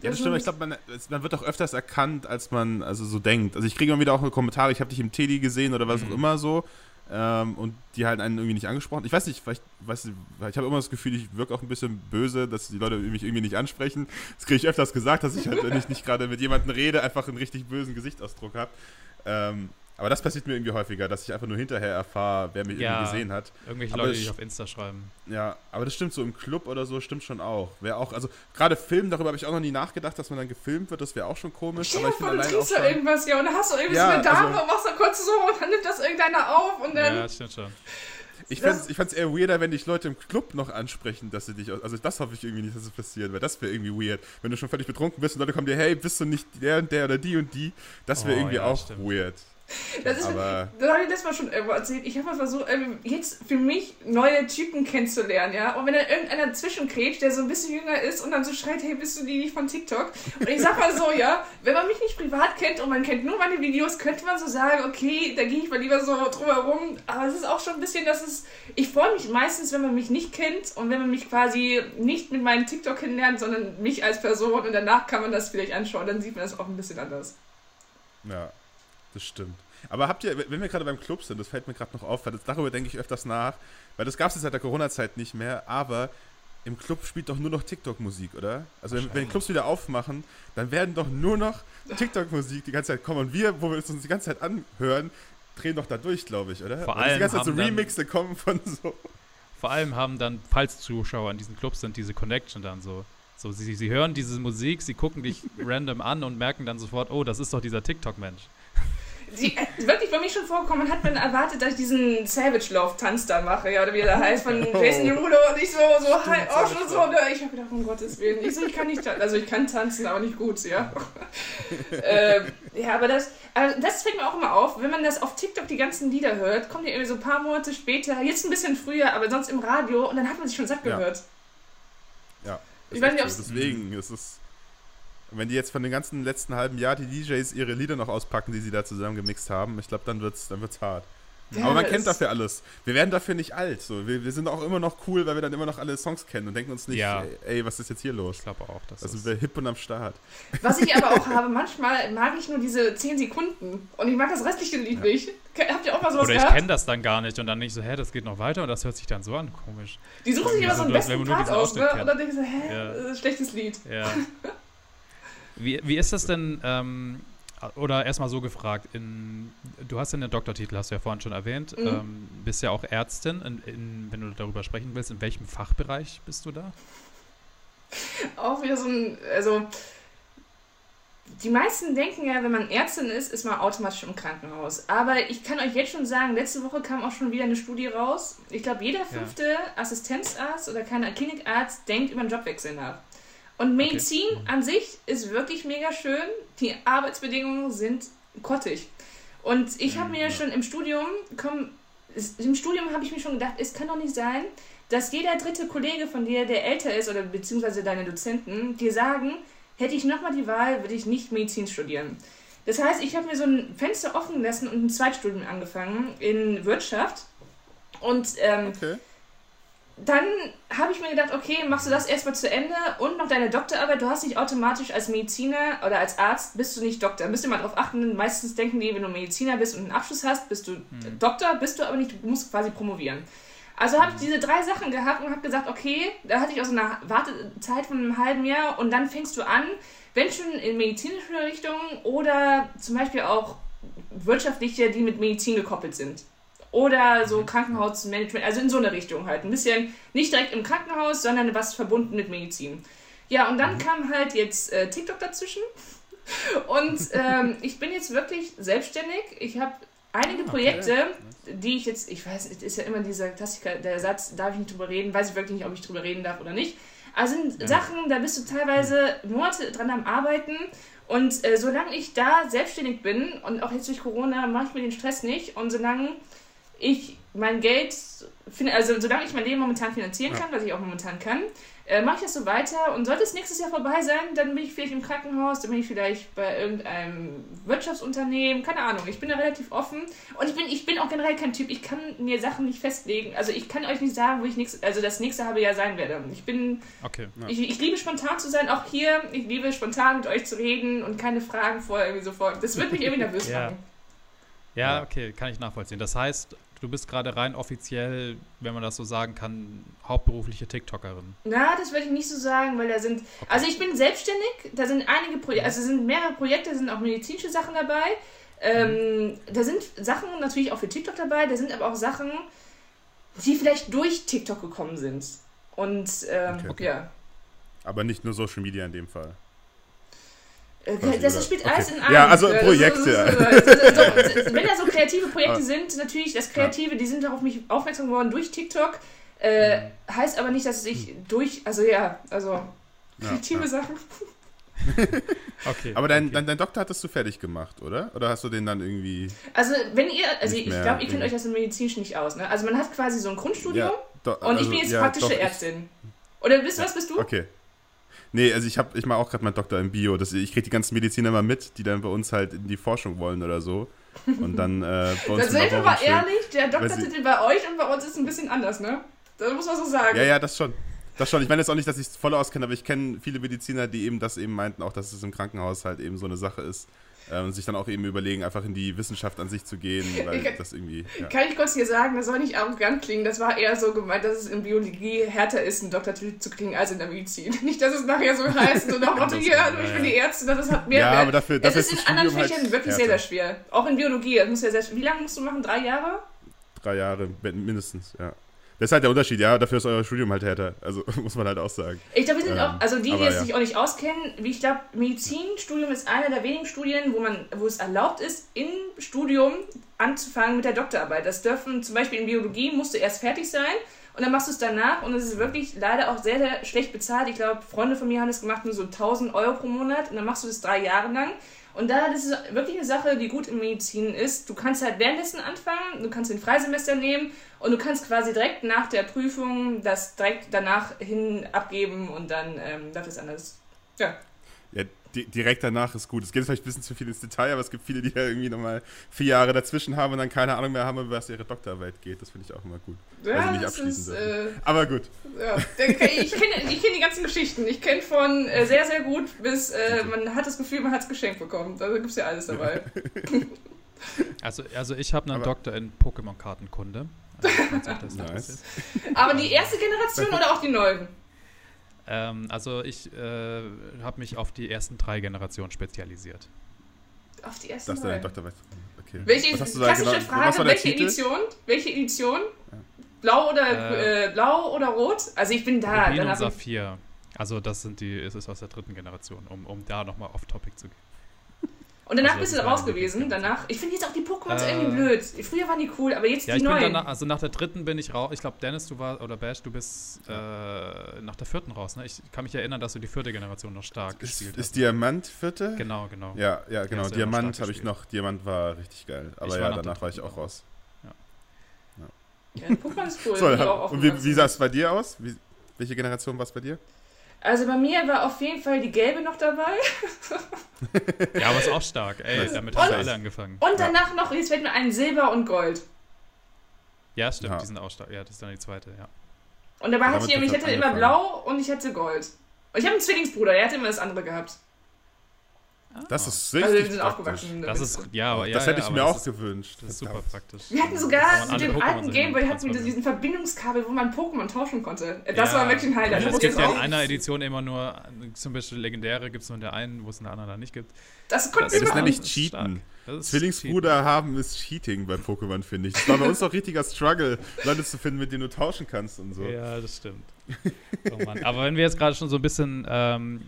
[SPEAKER 1] Ja, das stimmt. Ich glaube, man, man, wird auch öfters erkannt, als man also so denkt. Also ich kriege immer wieder auch Kommentare, ich habe dich im Teddy gesehen oder was mhm. auch immer so. Ähm, und die halt einen irgendwie nicht angesprochen. Ich weiß nicht, vielleicht, weiß ich, habe immer das Gefühl, ich wirke auch ein bisschen böse, dass die Leute mich irgendwie nicht ansprechen. Das kriege ich öfters gesagt, dass ich halt, wenn ich nicht gerade mit jemandem rede, einfach einen richtig bösen Gesichtsausdruck habe. Ähm, aber das passiert mir irgendwie häufiger, dass ich einfach nur hinterher erfahre, wer mich ja, irgendwie gesehen hat.
[SPEAKER 2] Irgendwelche
[SPEAKER 1] aber
[SPEAKER 2] Leute, die auf Insta schreiben.
[SPEAKER 1] Ja, aber das stimmt so im Club oder so, stimmt schon auch. Wäre auch, also gerade Filmen, darüber habe ich auch noch nie nachgedacht, dass man dann gefilmt wird, das wäre auch schon komisch.
[SPEAKER 3] Stell aber
[SPEAKER 1] ich
[SPEAKER 3] vor, du trinkst da irgendwas, ja, und dann hast du irgendwie ja, so eine Dame also, und machst da kurz so und dann nimmt das irgendeiner auf und dann.
[SPEAKER 2] Ja, stimmt schon.
[SPEAKER 1] Ich fand es eher weirder, wenn dich Leute im Club noch ansprechen, dass sie dich. Also, das hoffe ich irgendwie nicht, dass es passiert, weil das wäre irgendwie weird. Wenn du schon völlig betrunken bist und Leute kommen dir, hey, bist du nicht der und der oder die und die? Das wäre oh, irgendwie ja, auch stimmt. weird.
[SPEAKER 3] Das ist, aber das habe ich letztes Mal schon irgendwo erzählt. Ich habe mal versucht, jetzt für mich neue Typen kennenzulernen, ja. Und wenn dann irgendeiner zwischenkrätscht, der so ein bisschen jünger ist und dann so schreit, hey, bist du die nicht von TikTok? Und ich sag mal so, ja, wenn man mich nicht privat kennt und man kennt nur meine Videos, könnte man so sagen, okay, da gehe ich mal lieber so drumherum. Aber es ist auch schon ein bisschen, dass es. Ich freue mich meistens, wenn man mich nicht kennt und wenn man mich quasi nicht mit meinem TikTok kennenlernt, sondern mich als Person und danach kann man das vielleicht anschauen, dann sieht man das auch ein bisschen anders.
[SPEAKER 1] Ja, das stimmt. Aber habt ihr, wenn wir gerade beim Club sind, das fällt mir gerade noch auf, weil das, darüber denke ich öfters nach, weil das gab es jetzt seit der Corona-Zeit nicht mehr, aber im Club spielt doch nur noch TikTok-Musik, oder? Also wenn, wenn, die Clubs wieder aufmachen, dann werden doch nur noch TikTok-Musik die ganze Zeit kommen. Und wir, wo wir uns die ganze Zeit anhören, drehen doch da durch, glaube ich, oder?
[SPEAKER 2] Vor allem
[SPEAKER 1] die ganze Zeit so Remixe kommen von so.
[SPEAKER 2] Vor allem haben dann, falls Zuschauer in diesen Clubs sind, diese Connection dann so. So, sie, sie hören diese Musik, sie gucken dich <laughs> random an und merken dann sofort, oh, das ist doch dieser TikTok-Mensch
[SPEAKER 3] die, äh, wirklich bei mir schon vorkommen, hat man erwartet, dass ich diesen Savage Love Tanz da mache, ja, oder wie der heißt, von <laughs> oh. Jason Derulo und ich so, so, hi, oh, schon so, ne? ich habe gedacht, um Gottes Willen, ich so, ich kann nicht tanzen, also ich kann tanzen, aber nicht gut, ja. <laughs> ähm, ja, aber das, also das fällt mir auch immer auf, wenn man das auf TikTok die ganzen Lieder hört, kommt die irgendwie so ein paar Monate später, jetzt ein bisschen früher, aber sonst im Radio und dann hat man sich schon satt gehört.
[SPEAKER 1] Ja. ja ich weiß nicht, so. Deswegen ist es wenn die jetzt von den ganzen letzten halben Jahr die DJs ihre Lieder noch auspacken, die sie da zusammen gemixt haben, ich glaube, dann wird's, dann wird's hart. Ja, Aber man kennt dafür alles. Wir werden dafür nicht alt. So. Wir, wir, sind auch immer noch cool, weil wir dann immer noch alle Songs kennen und denken uns nicht, ja. ey, was ist jetzt hier los?
[SPEAKER 2] Ich glaube auch.
[SPEAKER 1] Das also sind wir hip und am Start.
[SPEAKER 3] Was ich aber auch <laughs> habe, manchmal mag ich nur diese 10 Sekunden und ich mag das restliche Lied ja. nicht. Habt ihr auch mal sowas
[SPEAKER 2] Oder ich kenne das dann gar nicht und dann nicht so, hä, das geht noch weiter und das hört sich dann so an, komisch.
[SPEAKER 3] Die suchen sich immer so einen besten Part aus, ne? Und dann denke ich so, hä, ja. schlechtes Lied.
[SPEAKER 2] Ja. <laughs> Wie, wie ist das denn, ähm, oder erstmal so gefragt, in, du hast ja einen Doktortitel, hast du ja vorhin schon erwähnt, mhm. ähm, bist ja auch Ärztin, in, in, wenn du darüber sprechen willst, in welchem Fachbereich bist du da?
[SPEAKER 3] Auch wieder so ein, also die meisten denken ja, wenn man Ärztin ist, ist man automatisch im Krankenhaus. Aber ich kann euch jetzt schon sagen, letzte Woche kam auch schon wieder eine Studie raus. Ich glaube, jeder fünfte ja. Assistenzarzt oder keiner Klinikarzt denkt über einen Jobwechsel nach. Und Medizin okay. an sich ist wirklich mega schön. Die Arbeitsbedingungen sind grottig. Und ich habe mir schon im Studium, komm, im Studium habe ich mir schon gedacht, es kann doch nicht sein, dass jeder dritte Kollege von dir, der älter ist, oder beziehungsweise deine Dozenten, dir sagen, hätte ich nochmal die Wahl, würde ich nicht Medizin studieren. Das heißt, ich habe mir so ein Fenster offen gelassen und ein Zweitstudium angefangen in Wirtschaft. Und ähm, okay dann habe ich mir gedacht, okay, machst du das erstmal zu Ende und noch deine Doktorarbeit. Du hast nicht automatisch als Mediziner oder als Arzt bist du nicht Doktor. Müsst ihr mal drauf achten. Meistens denken die, wenn du Mediziner bist und einen Abschluss hast, bist du mhm. Doktor, bist du aber nicht, du musst quasi promovieren. Also habe ich hm. diese drei Sachen gehabt und habe gesagt, okay, da hatte ich auch so eine Wartezeit von einem halben Jahr und dann fängst du an, wenn schon in medizinische Richtung oder zum Beispiel auch wirtschaftliche, die mit Medizin gekoppelt sind. Oder so. Krankenhausmanagement, also in so eine Richtung halt. Ein bisschen nicht direkt im Krankenhaus, sondern was verbunden mit Medizin. Ja, und dann mhm. kam halt jetzt äh, TikTok dazwischen. Und <laughs> ähm, ich bin jetzt wirklich selbstständig. Ich habe einige ah, Projekte, die ich jetzt, ich weiß, es ist ja immer dieser Klassiker, der Satz, darf ich nicht drüber reden, weiß ich wirklich nicht, ob ich drüber reden darf oder nicht. Also sind ja. Sachen, da bist du teilweise Monate dran am Arbeiten und äh, solange ich da selbstständig bin und auch jetzt durch Corona mache ich mir den Stress nicht und solange ich mein Geld, also solange ich mein Leben momentan finanzieren kann, ja. was ich auch momentan kann, äh, mache ich das so weiter und sollte es nächstes Jahr vorbei sein, dann bin ich vielleicht im Krankenhaus, dann bin ich vielleicht bei irgendeinem Wirtschaftsunternehmen, keine Ahnung. Ich bin da relativ offen und ich bin, ich bin auch generell kein Typ, ich kann mir Sachen nicht festlegen. Also ich kann euch nicht sagen, wo ich nächstes, also das nächste halbe Jahr sein werde. Ich bin, okay, ja. ich, ich liebe spontan zu sein, auch hier, ich liebe spontan mit euch zu reden und keine Fragen vorher irgendwie sofort. Das wird mich irgendwie nervös
[SPEAKER 2] ja. machen. Ja, okay, kann ich nachvollziehen. Das heißt, du bist gerade rein offiziell, wenn man das so sagen kann, hauptberufliche TikTokerin.
[SPEAKER 3] Na, das würde ich nicht so sagen, weil da sind. Okay. Also ich bin selbstständig, da sind einige Projekte, also sind mehrere Projekte, sind auch medizinische Sachen dabei. Ähm, mhm. Da sind Sachen natürlich auch für TikTok dabei, da sind aber auch Sachen, die vielleicht durch TikTok gekommen sind. Und ähm, okay. ja.
[SPEAKER 1] Aber nicht nur Social Media in dem Fall.
[SPEAKER 3] Äh, das spielt alles okay. in einem.
[SPEAKER 1] Ja, also Projekte. <laughs>
[SPEAKER 3] wenn da so kreative Projekte ah. sind, natürlich, das Kreative, die sind auf mich aufmerksam geworden durch TikTok. Äh, mhm. heißt aber nicht, dass ich durch, also ja, also kreative ja, ja. Sachen. <laughs>
[SPEAKER 1] okay. Aber dein, okay. dein, dein, Doktor hattest du fertig gemacht, oder? Oder hast du den dann irgendwie.
[SPEAKER 3] Also, wenn ihr, also ich glaube, ihr kennt euch das im Medizinisch nicht aus, ne? Also, man hat quasi so ein Grundstudium ja, do, und also, ich bin jetzt praktische doch, Ärztin. Oder bist, was bist du?
[SPEAKER 1] Okay. Nee, also ich habe, ich mache auch gerade meinen Doktor im Bio. Das, ich kriege die ganzen Mediziner mal mit, die dann bei uns halt in die Forschung wollen oder so. Und dann äh,
[SPEAKER 3] bei uns. wir mal ehrlich, der Doktortitel bei euch und bei uns ist ein bisschen anders, ne? Das muss man so sagen.
[SPEAKER 1] Ja, ja, das schon. Das schon. Ich meine jetzt auch nicht, dass ich es voll auskenne, aber ich kenne viele Mediziner, die eben das eben meinten, auch dass es im Krankenhaus halt eben so eine Sache ist und sich dann auch eben überlegen, einfach in die Wissenschaft an sich zu gehen, <laughs> weil
[SPEAKER 3] kann,
[SPEAKER 1] das irgendwie. Ja.
[SPEAKER 3] Kann ich kurz hier sagen, das soll nicht arrogant klingen, das war eher so gemeint, dass es in Biologie härter ist, einen Doktortitel zu kriegen als in der Medizin. <laughs> Nicht, dass es nachher so <laughs> heißt, so nach Motto, hier, ich bin die Ärzte, das hat mehr.
[SPEAKER 1] Ja, Wert. aber dafür, dafür
[SPEAKER 3] es ist in anderen Fächern halt wirklich sehr, sehr schwer. Auch in Biologie, das muss ja sehr, wie lange musst du machen? Drei Jahre?
[SPEAKER 1] Drei Jahre, mindestens, ja. Das ist halt der Unterschied, ja. Dafür ist euer Studium halt härter. Also <laughs> muss man halt auch sagen.
[SPEAKER 3] Ich glaube, wir sind ähm, auch, also die, die es ja. sich auch nicht auskennen, wie ich glaube, Medizinstudium ist einer der wenigen Studien, wo man, wo es erlaubt ist, im Studium anzufangen mit der Doktorarbeit. Das dürfen zum Beispiel in Biologie musst du erst fertig sein und dann machst du es danach und es ist wirklich leider auch sehr, sehr schlecht bezahlt. Ich glaube, Freunde von mir haben das gemacht, nur so 1000 Euro pro Monat und dann machst du das drei Jahre lang. Und da, das ist wirklich eine Sache, die gut in Medizin ist. Du kannst halt währenddessen anfangen, du kannst den Freisemester nehmen und du kannst quasi direkt nach der Prüfung das direkt danach hin abgeben und dann ähm, darf es anders. Ja.
[SPEAKER 1] Direkt danach ist gut. Es geht vielleicht ein bisschen zu viel ins Detail, aber es gibt viele, die ja irgendwie nochmal vier Jahre dazwischen haben und dann keine Ahnung mehr haben, über was ihre Doktorarbeit geht. Das finde ich auch immer gut. Ja, weil sie nicht abschließen ist, äh, Aber gut.
[SPEAKER 3] Ja, ich kenne kenn die ganzen Geschichten. Ich kenne von äh, sehr, sehr gut bis äh, man hat das Gefühl, man hat es geschenkt bekommen. Da gibt es ja alles dabei. <laughs>
[SPEAKER 2] also, also ich habe einen aber Doktor in Pokémon-Kartenkunde. Also, <laughs>
[SPEAKER 3] nice. Aber die erste Generation oder auch die neuen?
[SPEAKER 2] Ähm, also ich äh, habe mich auf die ersten drei Generationen spezialisiert.
[SPEAKER 3] Auf die ersten
[SPEAKER 1] drei? Doktor
[SPEAKER 3] okay. Welche, klassische genau, Frage, welche Edition? Welche Edition? Ja. Blau oder äh, äh, blau oder rot? Also ich bin da.
[SPEAKER 2] Rubin und Saphir. Also das sind die, ist es aus der dritten Generation, um, um da nochmal off Topic zu gehen.
[SPEAKER 3] Und danach also, bist du raus gewesen. Danach, ich finde jetzt auch die Pokémon äh, irgendwie blöd. Früher waren die cool, aber jetzt ja, die neuen.
[SPEAKER 2] Danach, also nach der dritten bin ich raus. Ich glaube, Dennis, du warst, oder Bash, du bist äh, nach der vierten raus. Ne? Ich kann mich erinnern, dass du die vierte Generation noch stark
[SPEAKER 1] ist,
[SPEAKER 2] gespielt
[SPEAKER 1] ist hast. Ist Diamant vierte?
[SPEAKER 2] Genau, genau.
[SPEAKER 1] Ja, ja, genau. Diamant habe ich noch. Diamant war richtig geil. Aber ja, danach war ich auch raus. Ja.
[SPEAKER 3] ja. Pokémon ist cool. <laughs>
[SPEAKER 1] So, und wie, wie sah es bei dir aus? Wie, welche Generation war es bei dir?
[SPEAKER 3] Also bei mir war auf jeden Fall die gelbe noch dabei. <laughs>
[SPEAKER 2] ja, aber ist auch stark. Ey, damit haben wir alle angefangen.
[SPEAKER 3] Und danach ja. noch, jetzt fällt mir ein Silber und Gold.
[SPEAKER 2] Ja, stimmt, ja. die sind auch stark. Ja, das ist dann die zweite, ja.
[SPEAKER 3] Und dabei hatte ich, ich hatte immer blau und ich hatte Gold. Und ich habe einen Zwillingsbruder, der hatte immer das andere gehabt.
[SPEAKER 1] Das ist richtig also, wir sind
[SPEAKER 3] aufgewachsen.
[SPEAKER 2] Das ist, ja, aber, ja,
[SPEAKER 1] das hätte ich mir auch
[SPEAKER 2] ist,
[SPEAKER 1] gewünscht.
[SPEAKER 2] Das ist super praktisch.
[SPEAKER 3] Wir hatten sogar mit dem alten Gameboy hatten wir diesen Verbindungskabel, wo man Pokémon tauschen konnte. Das ja, war wirklich ein Highlight.
[SPEAKER 2] Es gibt ja in einer Edition immer nur, zum Beispiel legendäre gibt es nur in der einen, wo es in der anderen dann nicht gibt.
[SPEAKER 3] Das, das,
[SPEAKER 1] das ist nämlich Cheaten. Zwillingsbruder cheaten. haben ist Cheating bei Pokémon, finde ich. Das war bei uns auch richtiger Struggle, Leute zu finden, mit denen du tauschen kannst und so.
[SPEAKER 2] Ja, das stimmt. Oh Aber wenn wir jetzt gerade schon so ein bisschen ähm,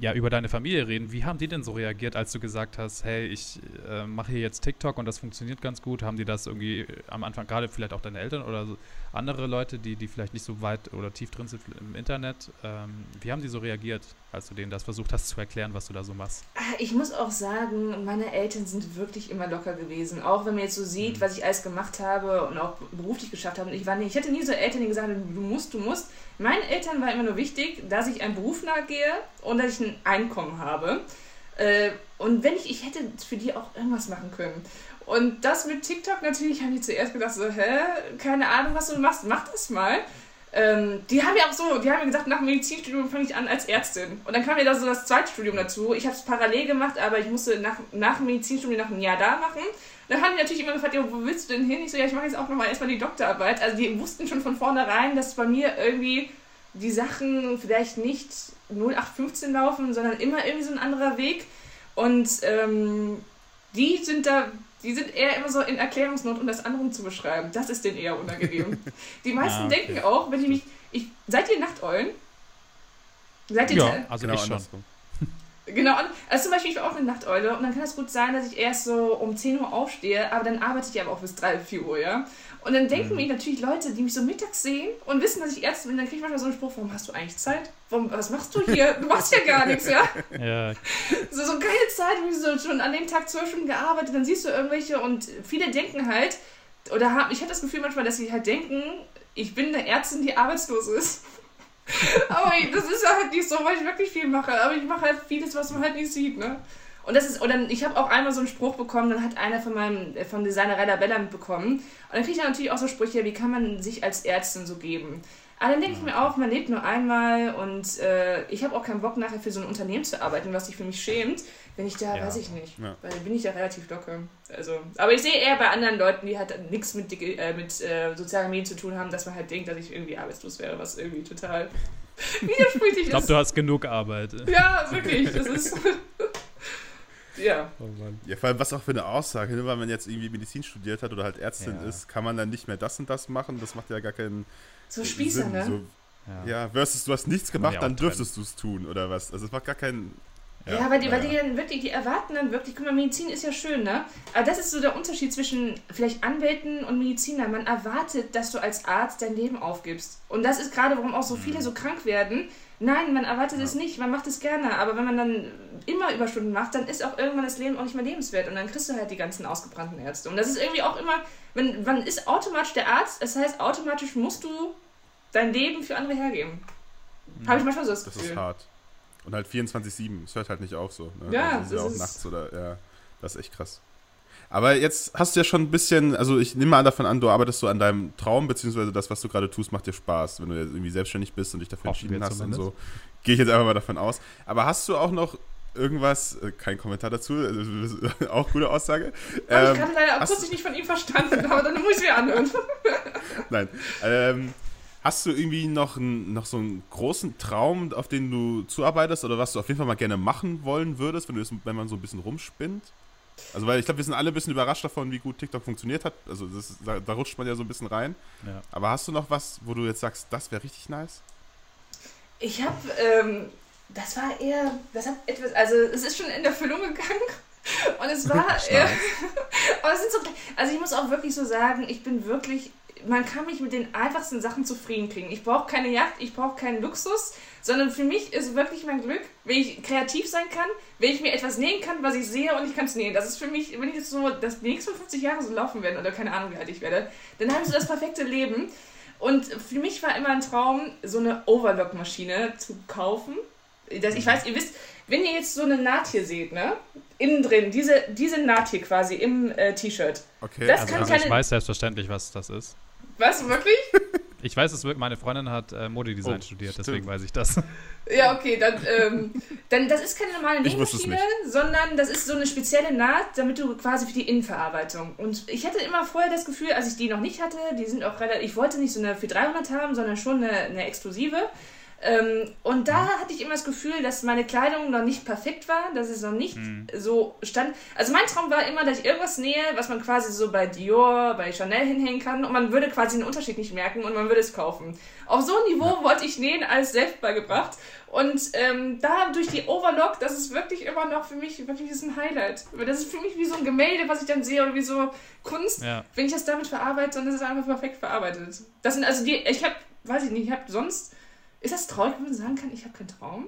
[SPEAKER 2] ja, über deine Familie reden. Wie haben die denn so reagiert, als du gesagt hast, hey, ich äh, mache hier jetzt TikTok und das funktioniert ganz gut? Haben die das irgendwie am Anfang, gerade vielleicht auch deine Eltern oder so andere Leute, die, die vielleicht nicht so weit oder tief drin sind im Internet, ähm, wie haben die so reagiert, als du denen das versucht hast zu erklären, was du da so machst?
[SPEAKER 3] Ah, ich muss auch sagen, meine Eltern sind wirklich immer locker gewesen. Auch wenn man jetzt so sieht, mhm. was ich alles gemacht habe und auch beruflich geschafft habe. Ich, war nie, ich hatte nie so Eltern, die gesagt haben, du musst, du musst. Meinen Eltern war immer nur wichtig, dass ich einem Beruf nachgehe und dass ich ein Einkommen habe. Äh, und wenn ich, ich hätte für die auch irgendwas machen können. Und das mit TikTok natürlich haben die zuerst gedacht, so, hä, keine Ahnung, was du machst, mach das mal. Ähm, die haben ja auch so, die haben ja gesagt, nach dem Medizinstudium fange ich an als Ärztin. Und dann kam ja da so das Zweitstudium dazu. Ich habe es parallel gemacht, aber ich musste nach, nach dem Medizinstudium noch ein Jahr da machen. Dann haben die natürlich immer gefragt, ja, wo willst du denn hin? Ich so, ja, ich mache jetzt auch nochmal erstmal die Doktorarbeit. Also die wussten schon von vornherein, dass bei mir irgendwie die Sachen vielleicht nicht 0815 laufen, sondern immer irgendwie so ein anderer Weg. Und ähm, die sind da die sind eher immer so in Erklärungsnot, um das anderen zu beschreiben. Das ist denen eher unangenehm. <laughs> Die meisten ah, okay. denken auch, wenn ich mich. Ich, seid ihr Nachteulen?
[SPEAKER 2] Seid ihr ja, also genau ich schon. <laughs>
[SPEAKER 3] Genau, also zum Beispiel, ich bin auch eine Nachteule und dann kann es gut sein, dass ich erst so um 10 Uhr aufstehe, aber dann arbeite ich aber auch bis 3, 4 Uhr, ja. Und dann denken mhm. mir natürlich Leute, die mich so mittags sehen und wissen, dass ich Ärztin bin, dann kriege ich manchmal so einen Spruch, warum hast du eigentlich Zeit? Warum, was machst du hier? Du machst ja gar nichts, ja? <laughs>
[SPEAKER 2] ja.
[SPEAKER 3] So, so keine Zeit, wie so schon an dem Tag zwölf Stunden gearbeitet, dann siehst du irgendwelche und viele denken halt, oder haben, ich habe das Gefühl manchmal, dass sie halt denken, ich bin eine Ärztin, die arbeitslos ist. <laughs> aber das ist halt nicht so, weil ich wirklich viel mache. Aber ich mache halt vieles, was man halt nicht sieht, ne? Und das ist, oder ich habe auch einmal so einen Spruch bekommen, dann hat einer von meinem, äh, vom Designer Rainer Bella mitbekommen. Und dann kriege ich dann natürlich auch so Sprüche, wie kann man sich als Ärztin so geben? Aber dann denke ich mir auch, man lebt nur einmal und äh, ich habe auch keinen Bock nachher für so ein Unternehmen zu arbeiten, was sich für mich schämt. Wenn ich da, ja. weiß ich nicht, ja. weil bin ich ja relativ locker. Also, aber ich sehe eher bei anderen Leuten, die halt nichts mit, äh, mit äh, sozialen Medien zu tun haben, dass man halt denkt, dass ich irgendwie arbeitslos wäre, was irgendwie total <laughs> widersprüchlich ist.
[SPEAKER 2] Ich glaube, du hast genug Arbeit.
[SPEAKER 3] Ja, wirklich. Das ist. <laughs> Ja. Oh
[SPEAKER 1] ja, vor allem was auch für eine Aussage, nur weil man jetzt irgendwie Medizin studiert hat oder halt Ärztin ja. ist, kann man dann nicht mehr das und das machen. Das macht ja gar keinen
[SPEAKER 3] so Spießer, Sinn. Ne? So,
[SPEAKER 1] ja. ja, versus du hast nichts gemacht, dann dürftest du es tun oder was. Also es macht gar keinen.
[SPEAKER 3] Ja, ja weil, die, weil die dann wirklich, die erwarten dann wirklich, guck mal, Medizin ist ja schön, ne? Aber das ist so der Unterschied zwischen vielleicht Anwälten und Medizinern. Man erwartet, dass du als Arzt dein Leben aufgibst. Und das ist gerade, warum auch so viele mhm. so krank werden, Nein, man erwartet ja. es nicht, man macht es gerne, aber wenn man dann immer Überstunden macht, dann ist auch irgendwann das Leben auch nicht mehr lebenswert und dann kriegst du halt die ganzen ausgebrannten Ärzte. Und das ist irgendwie auch immer, wenn, man ist automatisch der Arzt, das heißt, automatisch musst du dein Leben für andere hergeben. Mhm. Habe ich manchmal so das Gefühl.
[SPEAKER 1] Das ist hart. Und halt 24-7, es hört halt nicht auf so.
[SPEAKER 3] Ne? Ja,
[SPEAKER 1] also, das ist ja auch nachts oder, ja, das ist echt krass. Aber jetzt hast du ja schon ein bisschen, also ich nehme mal davon an, du arbeitest so an deinem Traum, beziehungsweise das, was du gerade tust, macht dir Spaß, wenn du jetzt irgendwie selbstständig bist und dich dafür entschieden hast zumindest. und so. Gehe ich jetzt einfach mal davon aus. Aber hast du auch noch irgendwas, äh, kein Kommentar dazu, <laughs> auch gute Aussage.
[SPEAKER 3] Ähm, ich hatte leider akustisch nicht von ihm verstanden, aber dann muss ich mir anhören. <laughs>
[SPEAKER 1] Nein. Ähm, hast du irgendwie noch, ein, noch so einen großen Traum, auf den du zuarbeitest oder was du auf jeden Fall mal gerne machen wollen würdest, wenn, du das, wenn man so ein bisschen rumspinnt? Also, weil ich glaube, wir sind alle ein bisschen überrascht davon, wie gut TikTok funktioniert hat. Also, das, da, da, rutscht man ja so ein bisschen rein. Ja. Aber hast du noch was, wo du jetzt sagst, das wäre richtig nice?
[SPEAKER 3] Ich habe, ähm, das war eher, das hat etwas, also, es ist schon in Erfüllung gegangen. Und es <laughs> war, eher, <laughs> aber es sind so, also ich muss auch wirklich so sagen, ich bin wirklich man kann mich mit den einfachsten Sachen zufrieden kriegen. Ich brauche keine Yacht, ich brauche keinen Luxus, sondern für mich ist wirklich mein Glück, wenn ich kreativ sein kann, wenn ich mir etwas nähen kann, was ich sehe und ich kann es nähen. Das ist für mich, wenn ich jetzt so das nächsten 50 Jahre so laufen werde oder keine Ahnung, wie alt ich werde, dann habe ich so das perfekte Leben. Und für mich war immer ein Traum, so eine Overlock-Maschine zu kaufen. Das, ich weiß, ihr wisst, wenn ihr jetzt so eine Naht hier seht, ne? Innen drin, diese, diese Naht hier quasi im äh, T-Shirt.
[SPEAKER 2] Okay, das also, kann also ich weiß selbstverständlich, was das ist.
[SPEAKER 3] Was, wirklich? <laughs>
[SPEAKER 2] Ich weiß es wirklich, meine Freundin hat äh, Modedesign oh, studiert, stimmt. deswegen weiß ich das. <laughs>
[SPEAKER 3] Ja, okay, dann, ähm, dann das ist keine normale Nähmaschine, sondern das ist so eine spezielle Naht, damit du quasi für die Innenverarbeitung. Und ich hatte immer vorher das Gefühl, als ich die noch nicht hatte, die sind auch relativ, ich wollte nicht so eine 400 haben, sondern schon eine, eine exklusive. Ähm, und da hatte ich immer das Gefühl, dass meine Kleidung noch nicht perfekt war, dass es noch nicht mhm. so stand. Also mein Traum war immer, dass ich irgendwas nähe, was man quasi so bei Dior, bei Chanel hinhängen kann und man würde quasi den Unterschied nicht merken und man würde es kaufen. Auf so ein Niveau ja. wollte ich nähen, alles selbst beigebracht. Und ähm, da durch die Overlock, das ist wirklich immer noch für mich wirklich ein Highlight. Das ist für mich wie so ein Gemälde, was ich dann sehe oder wie so Kunst. Ja. Wenn ich das damit verarbeite, dann ist es einfach perfekt verarbeitet. Das sind also die, ich habe, weiß ich nicht, ich habe sonst ist das traurig, wenn man sagen kann, ich habe keinen Traum?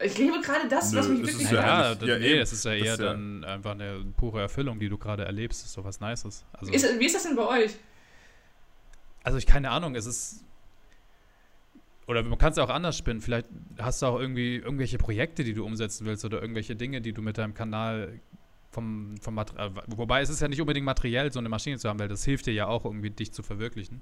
[SPEAKER 3] Ich lebe gerade das, Nö, was mich wirklich
[SPEAKER 2] ja, ja, ja, nee, es ist ja eher ist dann ja einfach eine pure Erfüllung, die du gerade erlebst. Das ist so was Nices.
[SPEAKER 3] Also, ist, wie ist das denn bei euch?
[SPEAKER 2] Also ich keine Ahnung, es ist oder man kann es auch anders spinnen. Vielleicht hast du auch irgendwie irgendwelche Projekte, die du umsetzen willst oder irgendwelche Dinge, die du mit deinem Kanal vom, vom Material. Äh, wobei es ist ja nicht unbedingt materiell, so eine Maschine zu haben, weil das hilft dir ja auch irgendwie, dich zu verwirklichen.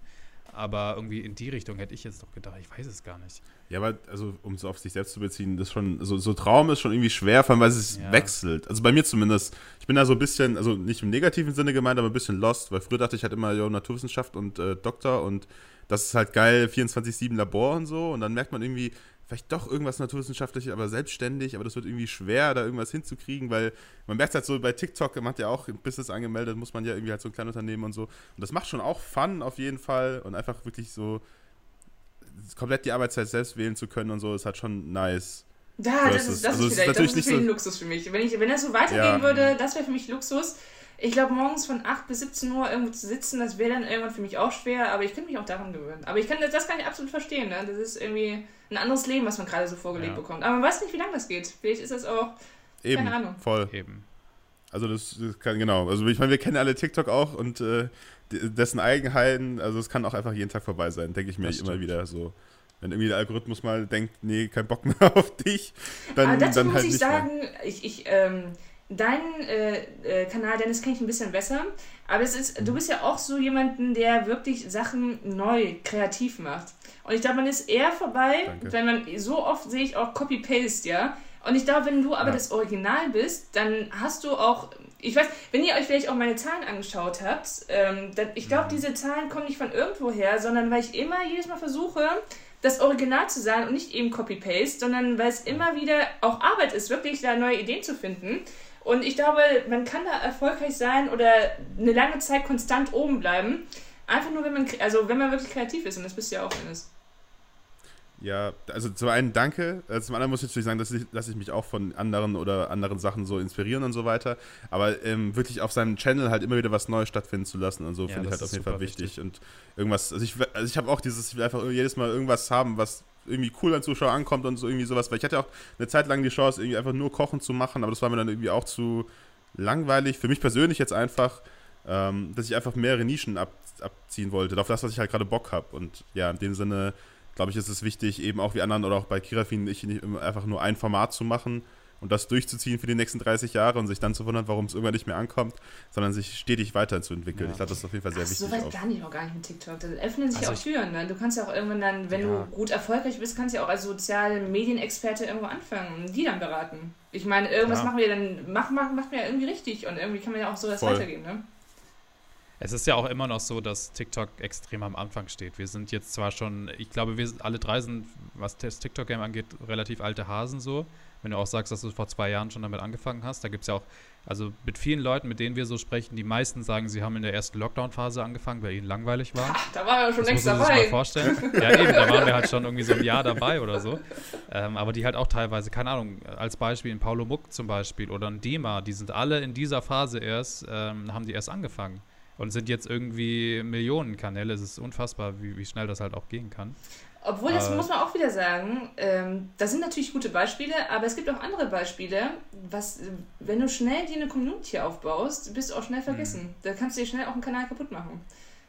[SPEAKER 2] Aber irgendwie in die Richtung hätte ich jetzt doch gedacht, ich weiß es gar nicht.
[SPEAKER 1] Ja, aber also, um es auf sich selbst zu beziehen, das schon, so, so Traum ist schon irgendwie schwer, vor allem weil es ja. wechselt. Also bei mir zumindest. Ich bin da so ein bisschen, also nicht im negativen Sinne gemeint, aber ein bisschen lost, weil früher dachte ich halt immer, ja, Naturwissenschaft und äh, Doktor und das ist halt geil, 24-7 Labor und so. Und dann merkt man irgendwie, vielleicht doch irgendwas Naturwissenschaftliches, aber selbstständig, aber das wird irgendwie schwer, da irgendwas hinzukriegen, weil man merkt halt so bei TikTok, man hat ja auch ein Business angemeldet, muss man ja irgendwie halt so ein Kleinunternehmen und so. Und das macht schon auch Fun auf jeden Fall und einfach wirklich so komplett die Arbeitszeit selbst wählen zu können und so, ist halt schon nice.
[SPEAKER 3] Ja, das ist, das also ist vielleicht das ist natürlich so Luxus für mich. Wenn, ich, wenn das so weitergehen ja. würde, das wäre für mich Luxus. Ich glaube, morgens von 8 bis 17 Uhr irgendwo zu sitzen, das wäre dann irgendwann für mich auch schwer, aber ich könnte mich auch daran gewöhnen. Aber ich kann, das kann ich absolut verstehen. Ne? Das ist irgendwie ein anderes Leben, was man gerade so vorgelegt ja. bekommt. Aber man weiß nicht, wie lange das geht. Vielleicht ist das auch.
[SPEAKER 1] Eben, keine Ahnung. Voll. Eben. Also das, das, kann, genau. Also ich meine, wir kennen alle TikTok auch und äh, dessen Eigenheiten, also es kann auch einfach jeden Tag vorbei sein, denke ich mir immer wieder so. Wenn irgendwie der Algorithmus mal denkt, nee, kein Bock mehr <laughs> auf dich, dann, Aber dazu dann halt muss ich
[SPEAKER 3] sagen, mehr. ich, ich ähm, deinen äh, äh, Kanal, Dennis, kenne ich ein bisschen besser. Aber es ist, du mhm. bist ja auch so jemanden, der wirklich Sachen neu, kreativ macht. Und ich glaube, man ist eher vorbei, Danke. wenn man, so oft sehe ich auch Copy-Paste, ja. Und ich glaube, wenn du aber ja. das Original bist, dann hast du auch, ich weiß, wenn ihr euch vielleicht auch meine Zahlen angeschaut habt, ähm, dann, ich glaube, mhm. diese Zahlen kommen nicht von irgendwo her, sondern weil ich immer jedes Mal versuche, das Original zu sein und nicht eben Copy-Paste, sondern weil es immer wieder auch Arbeit ist, wirklich da neue Ideen zu finden. Und ich glaube, man kann da erfolgreich sein oder eine lange Zeit konstant oben bleiben. Einfach nur, wenn man, also wenn man wirklich kreativ ist, und das bist du ja auch, Dennis.
[SPEAKER 1] Ja, also zum einen danke. Äh, zum anderen muss ich natürlich sagen, dass ich, dass ich mich auch von anderen oder anderen Sachen so inspirieren und so weiter. Aber ähm, wirklich auf seinem Channel halt immer wieder was Neues stattfinden zu lassen und so ja, finde ich halt auf jeden Fall wichtig. wichtig. Und irgendwas, also ich, also ich habe auch dieses, ich will einfach jedes Mal irgendwas haben, was irgendwie cool an Zuschauer ankommt und so irgendwie sowas. Weil ich hatte auch eine Zeit lang die Chance, irgendwie einfach nur Kochen zu machen, aber das war mir dann irgendwie auch zu langweilig. Für mich persönlich jetzt einfach, ähm, dass ich einfach mehrere Nischen ab, abziehen wollte, auf das, was ich halt gerade Bock habe. Und ja, in dem Sinne glaube ich, ist es wichtig, eben auch wie anderen oder auch bei Kirafin nicht, nicht einfach nur ein Format zu machen und das durchzuziehen für die nächsten 30 Jahre und sich dann zu wundern, warum es irgendwann nicht mehr ankommt, sondern sich stetig weiterzuentwickeln. Ja. Ich glaube, das ist auf jeden Fall sehr Ach, wichtig.
[SPEAKER 3] So weit auch. gar nicht, auch gar nicht mit TikTok. Da öffnen sich also auch Türen. Ne? Du kannst ja auch irgendwann dann, wenn ja. du gut erfolgreich bist, kannst du ja auch als soziale Medienexperte irgendwo anfangen und die dann beraten. Ich meine, irgendwas ja. machen wir dann, machen, machen, machen wir ja irgendwie richtig und irgendwie kann man ja auch so das weitergeben, ne?
[SPEAKER 2] Es ist ja auch immer noch so, dass TikTok extrem am Anfang steht. Wir sind jetzt zwar schon, ich glaube, wir sind, alle drei sind, was das TikTok-Game angeht, relativ alte Hasen so. Wenn du auch sagst, dass du vor zwei Jahren schon damit angefangen hast, da gibt es ja auch, also mit vielen Leuten, mit denen wir so sprechen, die meisten sagen, sie haben in der ersten Lockdown-Phase angefangen, weil ihnen langweilig war.
[SPEAKER 3] Ach, <laughs> da waren wir schon das längst dabei.
[SPEAKER 2] Sich mal vorstellen. ja, eben, da waren wir halt schon irgendwie so ein Jahr dabei oder so. Ähm, aber die halt auch teilweise, keine Ahnung, als Beispiel in Paulo Muck zum Beispiel oder ein Dima, die sind alle in dieser Phase erst, ähm, haben die erst angefangen und sind jetzt irgendwie Millionenkanäle. Es ist unfassbar, wie, wie schnell das halt auch gehen kann.
[SPEAKER 3] Obwohl, das muss man auch wieder sagen, ähm, das sind natürlich gute Beispiele, aber es gibt auch andere Beispiele, was, wenn du schnell dir eine Community aufbaust, bist du auch schnell vergessen. Mhm. Da kannst du dir schnell auch einen Kanal kaputt machen.